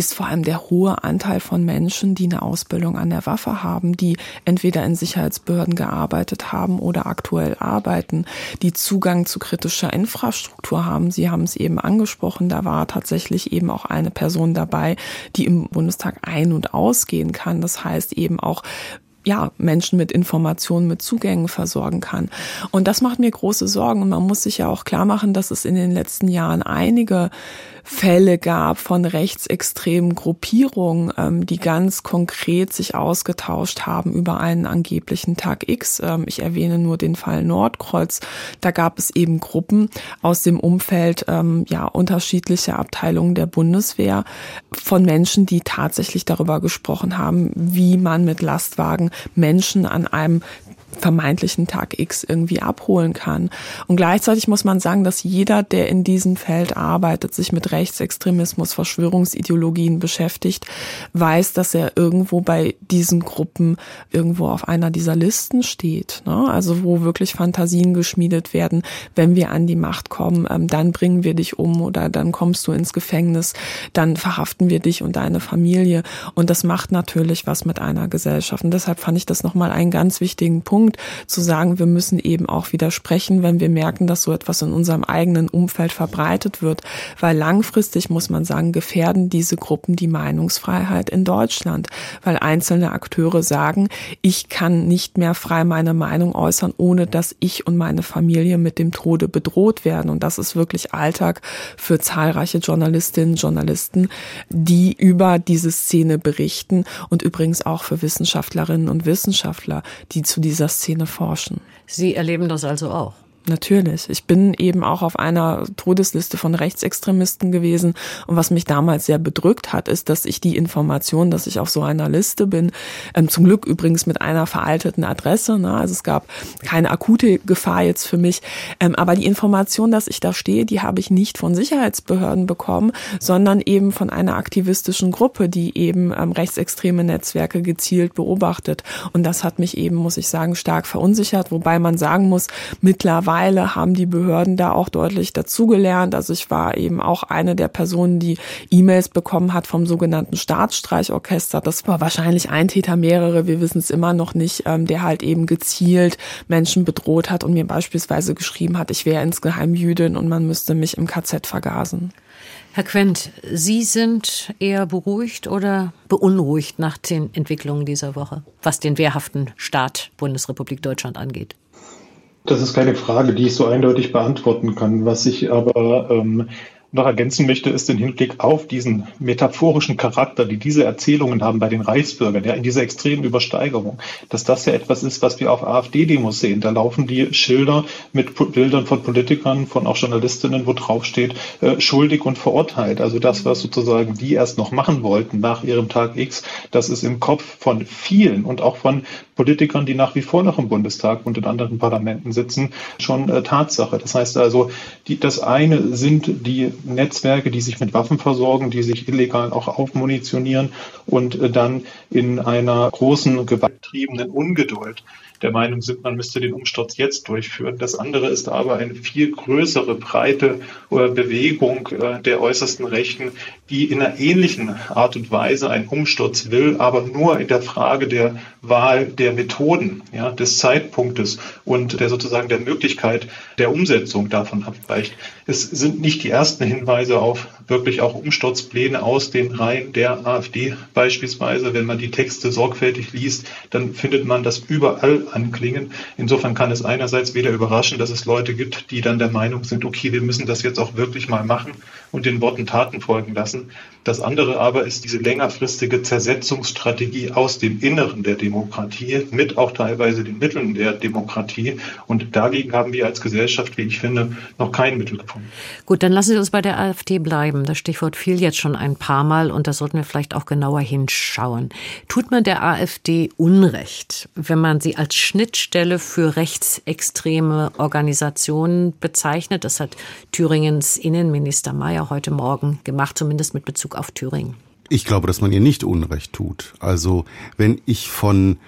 ist vor allem der hohe Anteil von Menschen, die eine Ausbildung an der Waffe haben, die entweder in Sicherheitsbehörden gearbeitet haben oder aktuell arbeiten, die Zugang zu kritischer Infrastruktur haben. Sie haben es eben angesprochen, da war tatsächlich eben auch eine Person dabei, die im Bundestag ein- und ausgehen kann. Das heißt eben auch ja, Menschen mit Informationen, mit Zugängen versorgen kann. Und das macht mir große Sorgen. Und man muss sich ja auch klar machen, dass es in den letzten Jahren einige Fälle gab von rechtsextremen Gruppierungen, ähm, die ganz konkret sich ausgetauscht haben über einen angeblichen Tag X. Ähm, ich erwähne nur den Fall Nordkreuz. Da gab es eben Gruppen aus dem Umfeld ähm, ja unterschiedlicher Abteilungen der Bundeswehr von Menschen, die tatsächlich darüber gesprochen haben, wie man mit Lastwagen Menschen an einem vermeintlichen Tag X irgendwie abholen kann. Und gleichzeitig muss man sagen, dass jeder, der in diesem Feld arbeitet, sich mit Rechtsextremismus, Verschwörungsideologien beschäftigt, weiß, dass er irgendwo bei diesen Gruppen irgendwo auf einer dieser Listen steht. Ne? Also wo wirklich Fantasien geschmiedet werden, wenn wir an die Macht kommen, ähm, dann bringen wir dich um oder dann kommst du ins Gefängnis, dann verhaften wir dich und deine Familie. Und das macht natürlich was mit einer Gesellschaft. Und deshalb fand ich das nochmal einen ganz wichtigen Punkt, Punkt zu sagen, wir müssen eben auch widersprechen, wenn wir merken, dass so etwas in unserem eigenen Umfeld verbreitet wird. Weil langfristig muss man sagen, gefährden diese Gruppen die Meinungsfreiheit in Deutschland. Weil einzelne Akteure sagen, ich kann nicht mehr frei meine Meinung äußern, ohne dass ich und meine Familie mit dem Tode bedroht werden. Und das ist wirklich Alltag für zahlreiche Journalistinnen Journalisten, die über diese Szene berichten und übrigens auch für Wissenschaftlerinnen und Wissenschaftler, die zu dieser Szene forschen. Sie erleben das also auch? Natürlich. Ich bin eben auch auf einer Todesliste von Rechtsextremisten gewesen. Und was mich damals sehr bedrückt hat, ist, dass ich die Information, dass ich auf so einer Liste bin, ähm, zum Glück übrigens mit einer veralteten Adresse, ne? also es gab keine akute Gefahr jetzt für mich, ähm, aber die Information, dass ich da stehe, die habe ich nicht von Sicherheitsbehörden bekommen, sondern eben von einer aktivistischen Gruppe, die eben ähm, rechtsextreme Netzwerke gezielt beobachtet. Und das hat mich eben, muss ich sagen, stark verunsichert, wobei man sagen muss, mittlerweile mittlerweile haben die Behörden da auch deutlich dazugelernt. Also ich war eben auch eine der Personen, die E-Mails bekommen hat vom sogenannten Staatsstreichorchester. Das war wahrscheinlich ein Täter, mehrere, wir wissen es immer noch nicht, ähm, der halt eben gezielt Menschen bedroht hat und mir beispielsweise geschrieben hat, ich wäre insgeheim Jüdin und man müsste mich im KZ vergasen. Herr Quent, Sie sind eher beruhigt oder beunruhigt nach den Entwicklungen dieser Woche, was den wehrhaften Staat Bundesrepublik Deutschland angeht? Das ist keine Frage, die ich so eindeutig beantworten kann. Was ich aber ähm, noch ergänzen möchte, ist im Hinblick auf diesen metaphorischen Charakter, die diese Erzählungen haben bei den Reichsbürgern, ja, in dieser extremen Übersteigerung, dass das ja etwas ist, was wir auf AfD-Demos sehen. Da laufen die Schilder mit Bildern von Politikern, von auch Journalistinnen, wo drauf steht, äh, schuldig und verurteilt. Also das, was sozusagen die erst noch machen wollten nach ihrem Tag X, das ist im Kopf von vielen und auch von Politikern, die nach wie vor noch im Bundestag und in anderen Parlamenten sitzen, schon äh, Tatsache. Das heißt also, die, das eine sind die Netzwerke, die sich mit Waffen versorgen, die sich illegal auch aufmunitionieren und äh, dann in einer großen gewalttriebenen Ungeduld der Meinung sind, man müsste den Umsturz jetzt durchführen. Das andere ist aber eine viel größere, breite äh, Bewegung äh, der äußersten Rechten, die in einer ähnlichen Art und Weise einen Umsturz will, aber nur in der Frage der Wahl der Methoden, ja, des Zeitpunktes und der sozusagen der Möglichkeit der Umsetzung davon abweicht. Es sind nicht die ersten Hinweise auf wirklich auch Umsturzpläne aus den Reihen der AfD beispielsweise. Wenn man die Texte sorgfältig liest, dann findet man das überall anklingen. Insofern kann es einerseits weder überraschen, dass es Leute gibt, die dann der Meinung sind, okay, wir müssen das jetzt auch wirklich mal machen und den Worten Taten folgen lassen. Das andere aber ist diese längerfristige Zersetzungsstrategie aus dem Inneren der Demokratie mit auch teilweise den Mitteln der Demokratie. Und dagegen haben wir als Gesellschaft, wie ich finde, noch kein Mittel gefunden. Gut, dann lassen Sie uns bei der AfD bleiben. Das Stichwort fiel jetzt schon ein paar Mal und da sollten wir vielleicht auch genauer hinschauen. Tut man der AfD Unrecht, wenn man sie als Schnittstelle für rechtsextreme Organisationen bezeichnet? Das hat Thüringens Innenminister Mayer heute Morgen gemacht, zumindest mit Bezug auf Thüringen? Ich glaube, dass man ihr nicht Unrecht tut. Also wenn ich von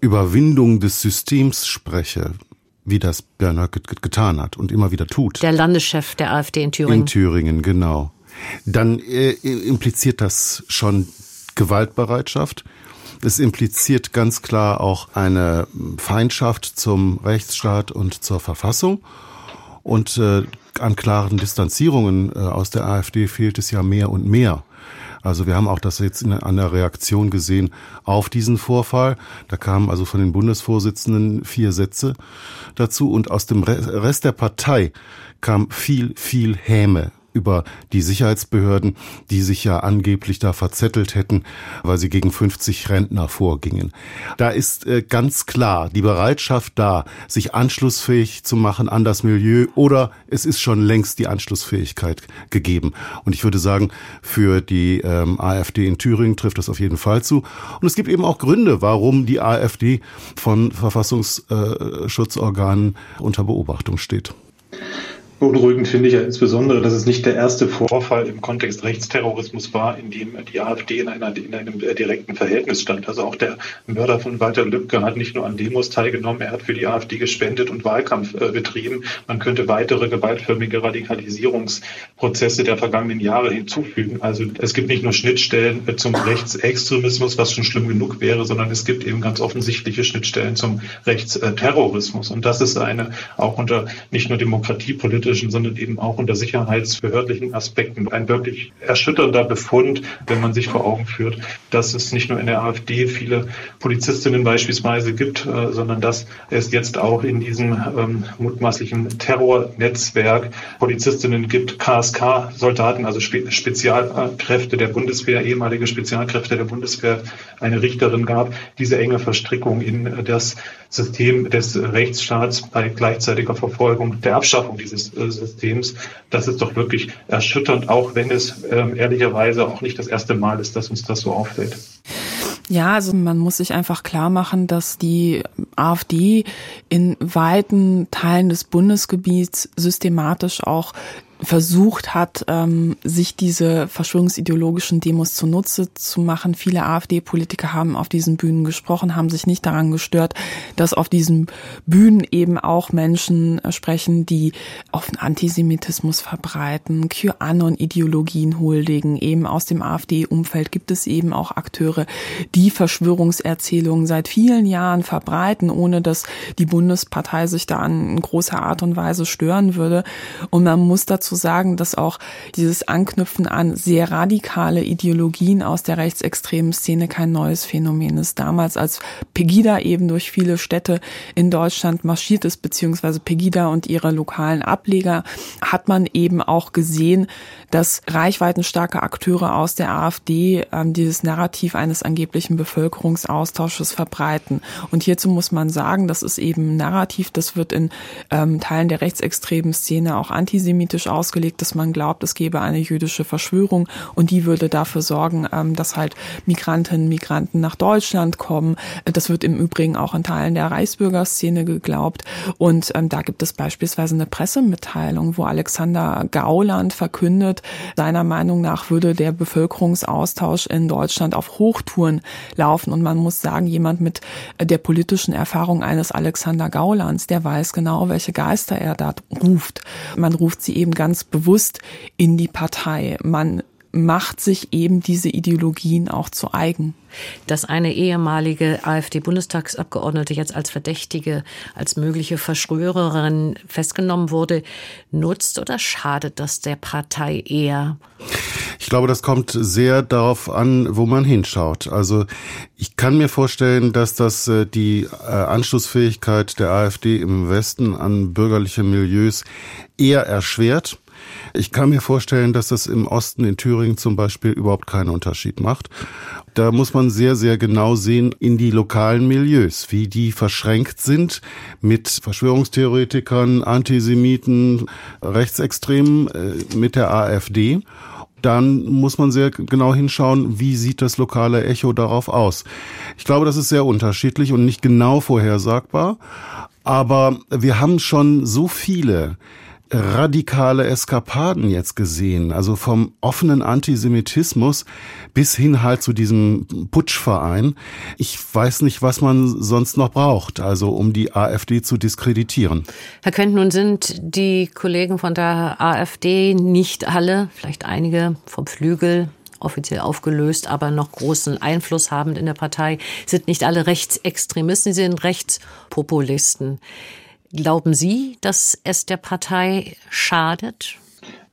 Überwindung des Systems spreche, wie das Bernhard getan hat und immer wieder tut. Der Landeschef der AfD in Thüringen. In Thüringen, genau. Dann äh, impliziert das schon Gewaltbereitschaft. Es impliziert ganz klar auch eine Feindschaft zum Rechtsstaat und zur Verfassung. Und äh, an klaren Distanzierungen äh, aus der AfD fehlt es ja mehr und mehr. Also wir haben auch das jetzt in einer Reaktion gesehen auf diesen Vorfall. Da kamen also von den Bundesvorsitzenden vier Sätze dazu und aus dem Rest der Partei kam viel, viel Häme über die Sicherheitsbehörden, die sich ja angeblich da verzettelt hätten, weil sie gegen 50 Rentner vorgingen. Da ist äh, ganz klar die Bereitschaft da, sich anschlussfähig zu machen an das Milieu oder es ist schon längst die Anschlussfähigkeit gegeben. Und ich würde sagen, für die ähm, AfD in Thüringen trifft das auf jeden Fall zu. Und es gibt eben auch Gründe, warum die AfD von Verfassungsschutzorganen unter Beobachtung steht. Beunruhigend finde ich ja insbesondere, dass es nicht der erste Vorfall im Kontext Rechtsterrorismus war, in dem die AfD in, einer, in einem direkten Verhältnis stand. Also auch der Mörder von Walter Lübcke hat nicht nur an Demos teilgenommen, er hat für die AfD gespendet und Wahlkampf äh, betrieben. Man könnte weitere gewaltförmige Radikalisierungsprozesse der vergangenen Jahre hinzufügen. Also es gibt nicht nur Schnittstellen äh, zum Rechtsextremismus, was schon schlimm genug wäre, sondern es gibt eben ganz offensichtliche Schnittstellen zum Rechtsterrorismus. Und das ist eine auch unter nicht nur demokratiepolitischen politischen, sondern eben auch unter sicherheitsbehördlichen Aspekten. Ein wirklich erschütternder Befund, wenn man sich vor Augen führt, dass es nicht nur in der AfD viele Polizistinnen beispielsweise gibt, äh, sondern dass es jetzt auch in diesem ähm, mutmaßlichen Terrornetzwerk Polizistinnen gibt, KSK-Soldaten, also Spe Spezialkräfte der Bundeswehr, ehemalige Spezialkräfte der Bundeswehr, eine Richterin gab. Diese enge Verstrickung in das System des Rechtsstaats bei gleichzeitiger Verfolgung der Abschaffung dieses Systems. Das ist doch wirklich erschütternd, auch wenn es äh, ehrlicherweise auch nicht das erste Mal ist, dass uns das so auffällt. Ja, also man muss sich einfach klar machen, dass die AfD in weiten Teilen des Bundesgebiets systematisch auch versucht hat, ähm, sich diese verschwörungsideologischen Demos zunutze zu machen. Viele AfD-Politiker haben auf diesen Bühnen gesprochen, haben sich nicht daran gestört, dass auf diesen Bühnen eben auch Menschen äh, sprechen, die offen Antisemitismus verbreiten, QAnon-Ideologien huldigen. Eben aus dem AfD-Umfeld gibt es eben auch Akteure, die Verschwörungserzählungen seit vielen Jahren verbreiten, ohne dass die Bundespartei sich da in großer Art und Weise stören würde. Und man muss dazu sagen, dass auch dieses Anknüpfen an sehr radikale Ideologien aus der rechtsextremen Szene kein neues Phänomen ist. Damals, als Pegida eben durch viele Städte in Deutschland marschiert ist, beziehungsweise Pegida und ihre lokalen Ableger, hat man eben auch gesehen, dass reichweitenstarke Akteure aus der AfD ähm, dieses Narrativ eines angeblichen Bevölkerungsaustausches verbreiten. Und hierzu muss man sagen, das ist eben Narrativ, das wird in ähm, Teilen der rechtsextremen Szene auch antisemitisch ausgelegt, dass man glaubt, es gebe eine jüdische Verschwörung und die würde dafür sorgen, ähm, dass halt Migrantinnen, Migranten nach Deutschland kommen. Das wird im Übrigen auch in Teilen der Reichsbürgerszene geglaubt. Und ähm, da gibt es beispielsweise eine Pressemitteilung, wo Alexander Gauland verkündet, seiner Meinung nach würde der Bevölkerungsaustausch in Deutschland auf Hochtouren laufen. Und man muss sagen, jemand mit der politischen Erfahrung eines Alexander Gaulands, der weiß genau, welche Geister er da ruft. Man ruft sie eben ganz bewusst in die Partei. Man macht sich eben diese Ideologien auch zu eigen. Dass eine ehemalige AfD-Bundestagsabgeordnete jetzt als Verdächtige, als mögliche Verschwörerin festgenommen wurde, nutzt oder schadet das der Partei eher? Ich glaube, das kommt sehr darauf an, wo man hinschaut. Also ich kann mir vorstellen, dass das äh, die äh, Anschlussfähigkeit der AfD im Westen an bürgerliche Milieus eher erschwert ich kann mir vorstellen, dass das im Osten in Thüringen zum Beispiel überhaupt keinen Unterschied macht. Da muss man sehr, sehr genau sehen in die lokalen Milieus, wie die verschränkt sind mit Verschwörungstheoretikern, Antisemiten, Rechtsextremen, äh, mit der AfD dann muss man sehr genau hinschauen, wie sieht das lokale Echo darauf aus. Ich glaube, das ist sehr unterschiedlich und nicht genau vorhersagbar. Aber wir haben schon so viele radikale Eskapaden jetzt gesehen, also vom offenen Antisemitismus bis hin halt zu diesem Putschverein. Ich weiß nicht, was man sonst noch braucht, also um die AfD zu diskreditieren. Herr Kent, nun sind die Kollegen von der AfD nicht alle, vielleicht einige vom Flügel, offiziell aufgelöst, aber noch großen Einfluss habend in der Partei, sind nicht alle Rechtsextremisten, sie sind Rechtspopulisten. Glauben Sie, dass es der Partei schadet?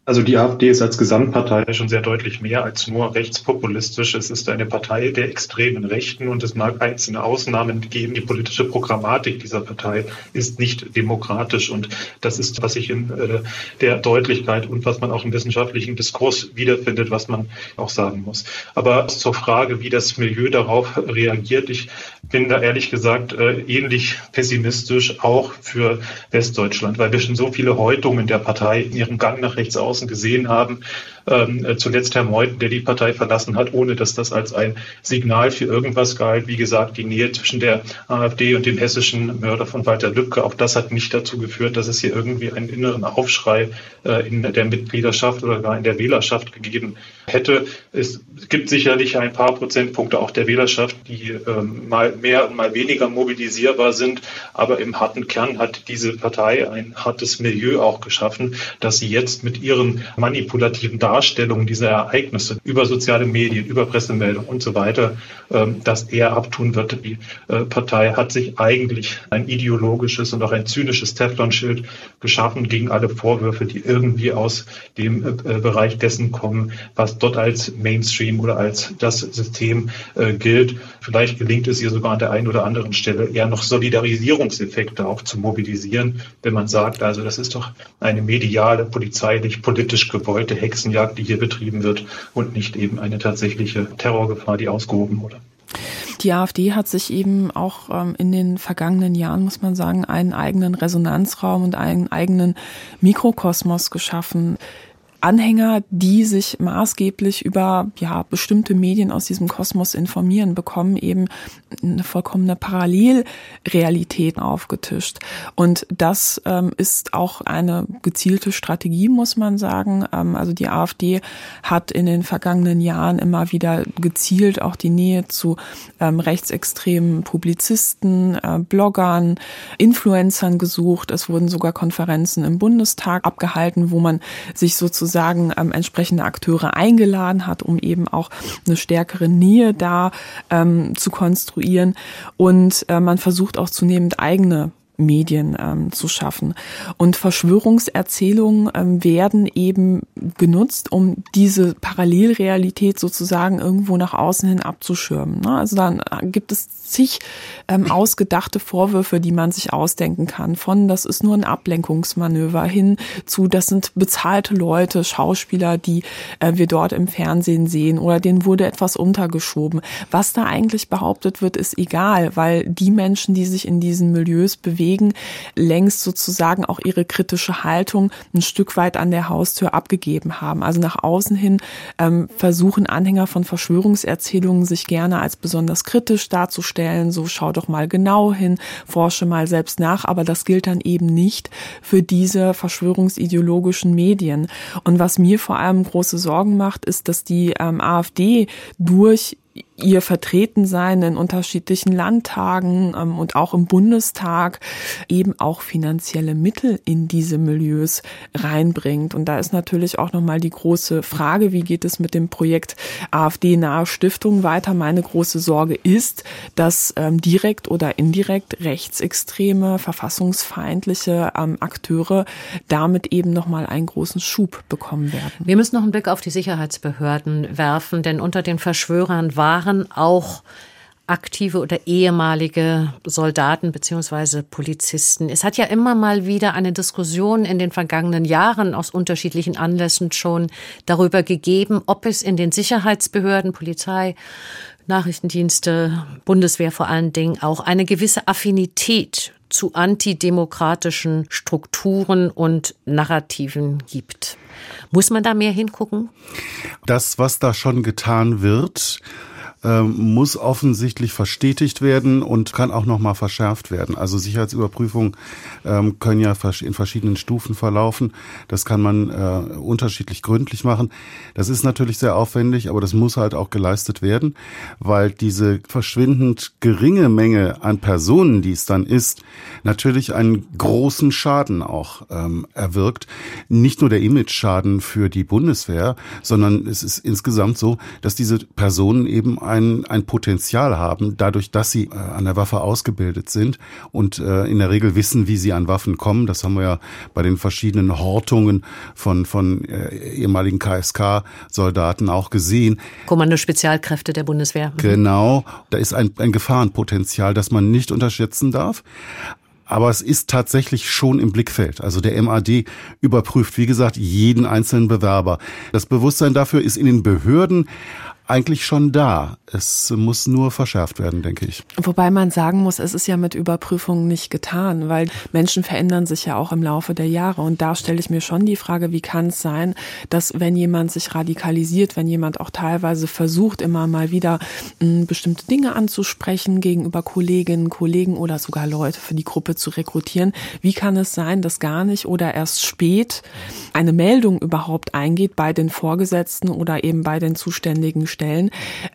Also die AfD ist als Gesamtpartei schon sehr deutlich mehr als nur rechtspopulistisch. Es ist eine Partei der extremen Rechten und es mag einzelne Ausnahmen geben. Die politische Programmatik dieser Partei ist nicht demokratisch und das ist, was sich in äh, der Deutlichkeit und was man auch im wissenschaftlichen Diskurs wiederfindet, was man auch sagen muss. Aber zur Frage, wie das Milieu darauf reagiert, ich bin da ehrlich gesagt äh, ähnlich pessimistisch auch für Westdeutschland, weil wir schon so viele Häutungen der Partei in ihrem Gang nach rechts außen gesehen haben. Ähm, äh, zuletzt Herr Meuthen, der die Partei verlassen hat, ohne dass das als ein Signal für irgendwas galt. Wie gesagt, die Nähe zwischen der AfD und dem hessischen Mörder von Walter Lübcke, auch das hat nicht dazu geführt, dass es hier irgendwie einen inneren Aufschrei äh, in der Mitgliedschaft oder gar in der Wählerschaft gegeben hätte. Es gibt sicherlich ein paar Prozentpunkte auch der Wählerschaft, die ähm, mal mehr und mal weniger mobilisierbar sind. Aber im harten Kern hat diese Partei ein hartes Milieu auch geschaffen, dass sie jetzt mit ihren manipulativen Darstellungen dieser Ereignisse über soziale Medien, über Pressemeldungen und so weiter, ähm, das eher abtun wird. Die äh, Partei hat sich eigentlich ein ideologisches und auch ein zynisches Teflonschild geschaffen gegen alle Vorwürfe, die irgendwie aus dem äh, Bereich dessen kommen, was dort als Mainstream oder als das System äh, gilt. Vielleicht gelingt es ihr sogar an der einen oder anderen Stelle eher noch Solidarisierungseffekte auch zu mobilisieren, wenn man sagt, also das ist doch eine mediale, polizeilich, politisch gewollte Hexenjagd, die hier betrieben wird und nicht eben eine tatsächliche Terrorgefahr, die ausgehoben wurde. Die AfD hat sich eben auch ähm, in den vergangenen Jahren, muss man sagen, einen eigenen Resonanzraum und einen eigenen Mikrokosmos geschaffen Anhänger, die sich maßgeblich über ja bestimmte Medien aus diesem Kosmos informieren, bekommen eben eine vollkommene Parallelrealität aufgetischt. Und das ähm, ist auch eine gezielte Strategie, muss man sagen. Ähm, also die AfD hat in den vergangenen Jahren immer wieder gezielt auch die Nähe zu ähm, rechtsextremen Publizisten, äh, Bloggern, Influencern gesucht. Es wurden sogar Konferenzen im Bundestag abgehalten, wo man sich sozusagen ähm, entsprechende Akteure eingeladen hat, um eben auch eine stärkere Nähe da ähm, zu konstruieren. Und äh, man versucht auch zunehmend eigene Medien ähm, zu schaffen. Und Verschwörungserzählungen ähm, werden eben genutzt, um diese Parallelrealität sozusagen irgendwo nach außen hin abzuschirmen. Ne? Also dann gibt es zig ähm, ausgedachte Vorwürfe, die man sich ausdenken kann. Von das ist nur ein Ablenkungsmanöver hin zu, das sind bezahlte Leute, Schauspieler, die äh, wir dort im Fernsehen sehen oder denen wurde etwas untergeschoben. Was da eigentlich behauptet wird, ist egal, weil die Menschen, die sich in diesen Milieus bewegen, längst sozusagen auch ihre kritische Haltung ein Stück weit an der Haustür abgegeben haben. Also nach außen hin ähm, versuchen Anhänger von Verschwörungserzählungen sich gerne als besonders kritisch darzustellen stellen, so schau doch mal genau hin, forsche mal selbst nach, aber das gilt dann eben nicht für diese verschwörungsideologischen Medien. Und was mir vor allem große Sorgen macht, ist, dass die ähm, AfD durch ihr Vertretensein in unterschiedlichen Landtagen ähm, und auch im Bundestag eben auch finanzielle Mittel in diese Milieus reinbringt. Und da ist natürlich auch nochmal die große Frage, wie geht es mit dem Projekt AfD-nahe Stiftung weiter? Meine große Sorge ist, dass ähm, direkt oder indirekt rechtsextreme, verfassungsfeindliche ähm, Akteure damit eben nochmal einen großen Schub bekommen werden. Wir müssen noch einen Blick auf die Sicherheitsbehörden werfen, denn unter den Verschwörern waren auch aktive oder ehemalige Soldaten beziehungsweise Polizisten. Es hat ja immer mal wieder eine Diskussion in den vergangenen Jahren aus unterschiedlichen Anlässen schon darüber gegeben, ob es in den Sicherheitsbehörden, Polizei, Nachrichtendienste, Bundeswehr vor allen Dingen auch eine gewisse Affinität zu antidemokratischen Strukturen und Narrativen gibt. Muss man da mehr hingucken? Das, was da schon getan wird, muss offensichtlich verstetigt werden und kann auch nochmal verschärft werden. Also Sicherheitsüberprüfungen ähm, können ja in verschiedenen Stufen verlaufen. Das kann man äh, unterschiedlich gründlich machen. Das ist natürlich sehr aufwendig, aber das muss halt auch geleistet werden, weil diese verschwindend geringe Menge an Personen, die es dann ist, natürlich einen großen Schaden auch ähm, erwirkt. Nicht nur der Image-Schaden für die Bundeswehr, sondern es ist insgesamt so, dass diese Personen eben ein, ein Potenzial haben, dadurch, dass sie äh, an der Waffe ausgebildet sind und äh, in der Regel wissen, wie sie an Waffen kommen. Das haben wir ja bei den verschiedenen Hortungen von, von äh, ehemaligen KSK-Soldaten auch gesehen. Kommando Spezialkräfte der Bundeswehr. Mhm. Genau, da ist ein, ein Gefahrenpotenzial, das man nicht unterschätzen darf. Aber es ist tatsächlich schon im Blickfeld. Also der MAD überprüft, wie gesagt, jeden einzelnen Bewerber. Das Bewusstsein dafür ist in den Behörden eigentlich schon da. Es muss nur verschärft werden, denke ich. Wobei man sagen muss, es ist ja mit Überprüfungen nicht getan, weil Menschen verändern sich ja auch im Laufe der Jahre. Und da stelle ich mir schon die Frage, wie kann es sein, dass wenn jemand sich radikalisiert, wenn jemand auch teilweise versucht, immer mal wieder bestimmte Dinge anzusprechen gegenüber Kolleginnen, Kollegen oder sogar Leute für die Gruppe zu rekrutieren, wie kann es sein, dass gar nicht oder erst spät eine Meldung überhaupt eingeht bei den Vorgesetzten oder eben bei den zuständigen stellen,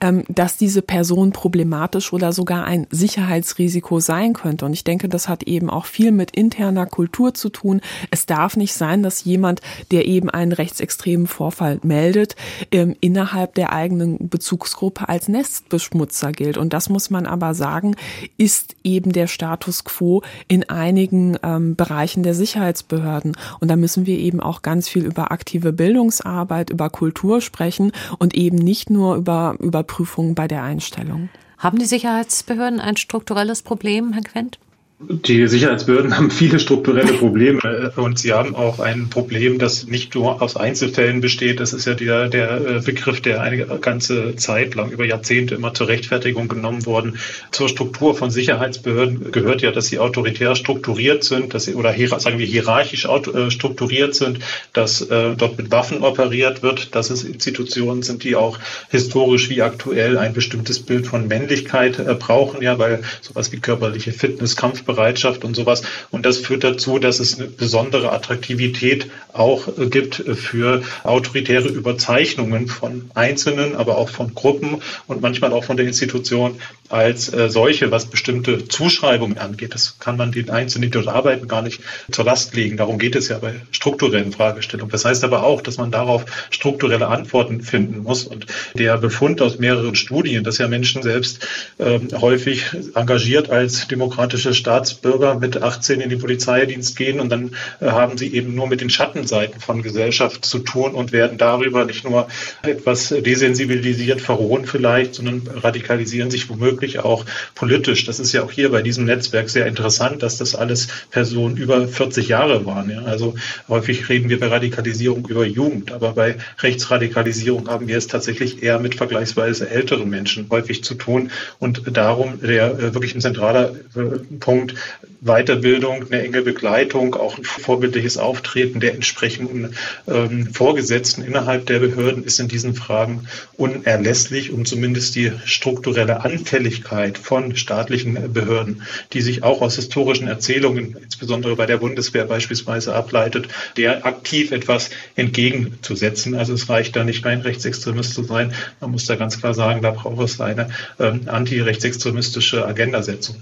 ähm, dass diese Person problematisch oder sogar ein Sicherheitsrisiko sein könnte. Und ich denke, das hat eben auch viel mit interner Kultur zu tun. Es darf nicht sein, dass jemand, der eben einen rechtsextremen Vorfall meldet, ähm, innerhalb der eigenen Bezugsgruppe als Nestbeschmutzer gilt. Und das muss man aber sagen, ist eben der Status quo in einigen ähm, Bereichen der Sicherheitsbehörden. Und da müssen wir eben auch ganz viel über aktive Bildungsarbeit, über Kultur sprechen und eben nicht nur über Überprüfungen bei der Einstellung. Haben die Sicherheitsbehörden ein strukturelles Problem, Herr Quent? Die Sicherheitsbehörden haben viele strukturelle Probleme äh, und sie haben auch ein Problem, das nicht nur aus Einzelfällen besteht. Das ist ja der, der äh, Begriff, der eine ganze Zeit lang, über Jahrzehnte immer zur Rechtfertigung genommen worden. Zur Struktur von Sicherheitsbehörden gehört ja, dass sie autoritär strukturiert sind, dass sie oder sagen wir hierarchisch äh, strukturiert sind, dass dort mit Waffen operiert wird, dass es Institutionen sind, die auch historisch wie aktuell ein bestimmtes Bild von Männlichkeit brauchen, ja, weil sowas wie körperliche Fitness, Kampf Bereitschaft und sowas. Und das führt dazu, dass es eine besondere Attraktivität auch äh, gibt für autoritäre Überzeichnungen von Einzelnen, aber auch von Gruppen und manchmal auch von der Institution als äh, solche, was bestimmte Zuschreibungen angeht. Das kann man den Einzelnen, die dort arbeiten, gar nicht zur Last legen. Darum geht es ja bei strukturellen Fragestellungen. Das heißt aber auch, dass man darauf strukturelle Antworten finden muss. Und der Befund aus mehreren Studien, dass ja Menschen selbst äh, häufig engagiert als demokratische Staat Staatsbürger mit 18 in den Polizeidienst gehen und dann äh, haben sie eben nur mit den Schattenseiten von Gesellschaft zu tun und werden darüber nicht nur etwas desensibilisiert, verrohen vielleicht, sondern radikalisieren sich womöglich auch politisch. Das ist ja auch hier bei diesem Netzwerk sehr interessant, dass das alles Personen über 40 Jahre waren. Ja. Also häufig reden wir bei Radikalisierung über Jugend, aber bei Rechtsradikalisierung haben wir es tatsächlich eher mit vergleichsweise älteren Menschen häufig zu tun und darum der äh, wirklich ein zentraler äh, Punkt Punkt Weiterbildung, eine enge Begleitung, auch ein vorbildliches Auftreten der entsprechenden ähm, Vorgesetzten innerhalb der Behörden ist in diesen Fragen unerlässlich, um zumindest die strukturelle Anfälligkeit von staatlichen Behörden, die sich auch aus historischen Erzählungen, insbesondere bei der Bundeswehr beispielsweise ableitet, der aktiv etwas entgegenzusetzen. Also es reicht da nicht rein Rechtsextremist zu sein. Man muss da ganz klar sagen, da braucht es eine ähm, antirechtsextremistische Agendasetzung.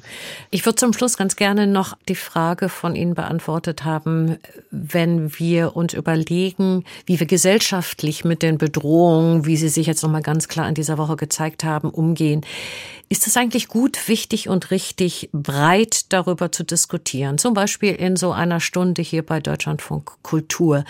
Ich würde zum Schluss ganz gerne noch die Frage von Ihnen beantwortet haben, wenn wir uns überlegen, wie wir gesellschaftlich mit den Bedrohungen, wie sie sich jetzt nochmal ganz klar in dieser Woche gezeigt haben, umgehen. Ist es eigentlich gut, wichtig und richtig, breit darüber zu diskutieren? Zum Beispiel in so einer Stunde hier bei Deutschlandfunk Kultur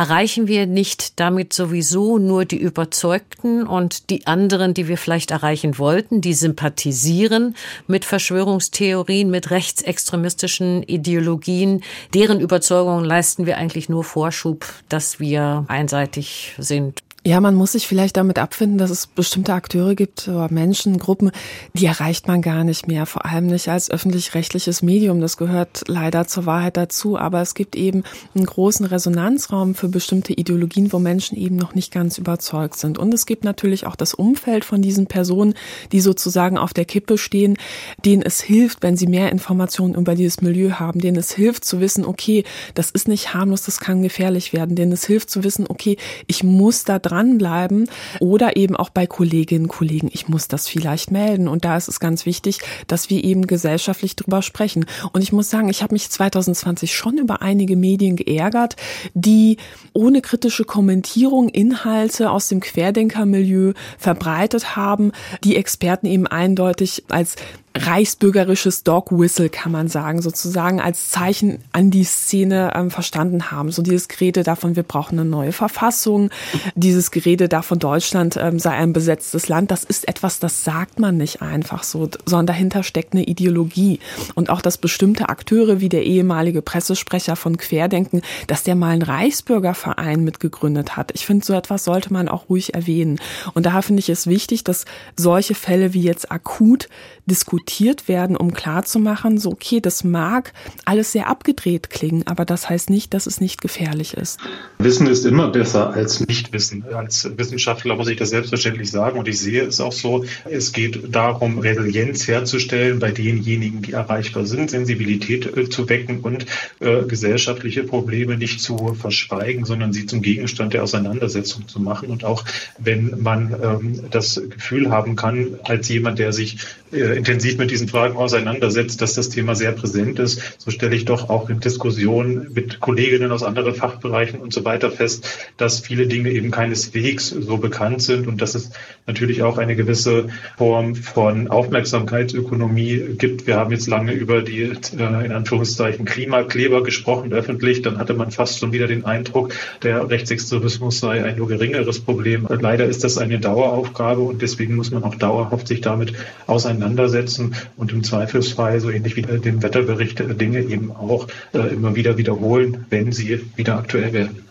erreichen wir nicht damit sowieso nur die Überzeugten und die anderen, die wir vielleicht erreichen wollten, die sympathisieren mit Verschwörungstheorien, mit rechtsextremistischen Ideologien. Deren Überzeugungen leisten wir eigentlich nur Vorschub, dass wir einseitig sind. Ja, man muss sich vielleicht damit abfinden, dass es bestimmte Akteure gibt oder Menschen, Gruppen, die erreicht man gar nicht mehr, vor allem nicht als öffentlich-rechtliches Medium. Das gehört leider zur Wahrheit dazu. Aber es gibt eben einen großen Resonanzraum für bestimmte Ideologien, wo Menschen eben noch nicht ganz überzeugt sind. Und es gibt natürlich auch das Umfeld von diesen Personen, die sozusagen auf der Kippe stehen, denen es hilft, wenn sie mehr Informationen über dieses Milieu haben, denen es hilft zu wissen, okay, das ist nicht harmlos, das kann gefährlich werden, denen es hilft zu wissen, okay, ich muss da dranbleiben oder eben auch bei Kolleginnen und Kollegen, ich muss das vielleicht melden. Und da ist es ganz wichtig, dass wir eben gesellschaftlich drüber sprechen. Und ich muss sagen, ich habe mich 2020 schon über einige Medien geärgert, die ohne kritische Kommentierung Inhalte aus dem Querdenkermilieu verbreitet haben, die Experten eben eindeutig als reichsbürgerisches Dog Whistle, kann man sagen, sozusagen als Zeichen an die Szene ähm, verstanden haben. So dieses Gerede davon, wir brauchen eine neue Verfassung, dieses Gerede davon, Deutschland ähm, sei ein besetztes Land, das ist etwas, das sagt man nicht einfach so, sondern dahinter steckt eine Ideologie. Und auch, dass bestimmte Akteure wie der ehemalige Pressesprecher von Querdenken, dass der mal einen Reichsbürgerverein mitgegründet hat. Ich finde, so etwas sollte man auch ruhig erwähnen. Und daher finde ich es wichtig, dass solche Fälle wie jetzt akut diskutiert werden, um klarzumachen, so okay, das mag alles sehr abgedreht klingen, aber das heißt nicht, dass es nicht gefährlich ist. Wissen ist immer besser als Nichtwissen. Als Wissenschaftler muss ich das selbstverständlich sagen und ich sehe es auch so. Es geht darum, Resilienz herzustellen bei denjenigen, die erreichbar sind, Sensibilität äh, zu wecken und äh, gesellschaftliche Probleme nicht zu verschweigen, sondern sie zum Gegenstand der Auseinandersetzung zu machen. Und auch wenn man ähm, das Gefühl haben kann, als jemand, der sich intensiv mit diesen Fragen auseinandersetzt, dass das Thema sehr präsent ist, so stelle ich doch auch in Diskussionen mit Kolleginnen aus anderen Fachbereichen und so weiter fest, dass viele Dinge eben keineswegs so bekannt sind und dass es natürlich auch eine gewisse Form von Aufmerksamkeitsökonomie gibt. Wir haben jetzt lange über die äh, in Anführungszeichen Klimakleber gesprochen öffentlich. Dann hatte man fast schon wieder den Eindruck, der Rechtsextremismus sei ein nur geringeres Problem. Leider ist das eine Daueraufgabe und deswegen muss man auch dauerhaft sich damit auseinandersetzen lassen und im Zweifelsfall, so ähnlich wie den Wetterbericht, Dinge eben auch immer wieder wiederholen, wenn sie wieder aktuell werden.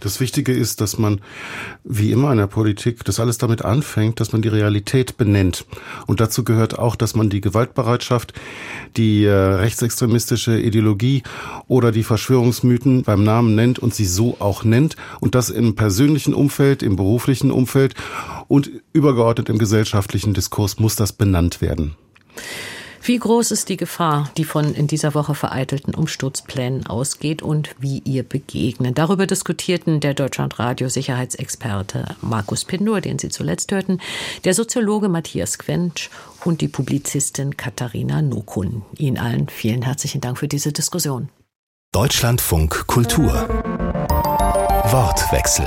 Das Wichtige ist, dass man, wie immer in der Politik, das alles damit anfängt, dass man die Realität benennt. Und dazu gehört auch, dass man die Gewaltbereitschaft, die äh, rechtsextremistische Ideologie oder die Verschwörungsmythen beim Namen nennt und sie so auch nennt. Und das im persönlichen Umfeld, im beruflichen Umfeld und übergeordnet im gesellschaftlichen Diskurs muss das benannt werden. Wie groß ist die Gefahr, die von in dieser Woche vereitelten Umsturzplänen ausgeht und wie ihr begegnen? Darüber diskutierten der Deutschlandradio Sicherheitsexperte Markus Pindur, den Sie zuletzt hörten, der Soziologe Matthias Quentsch und die Publizistin Katharina Nokun. Ihnen allen vielen herzlichen Dank für diese Diskussion. Deutschlandfunk Kultur. Wortwechsel.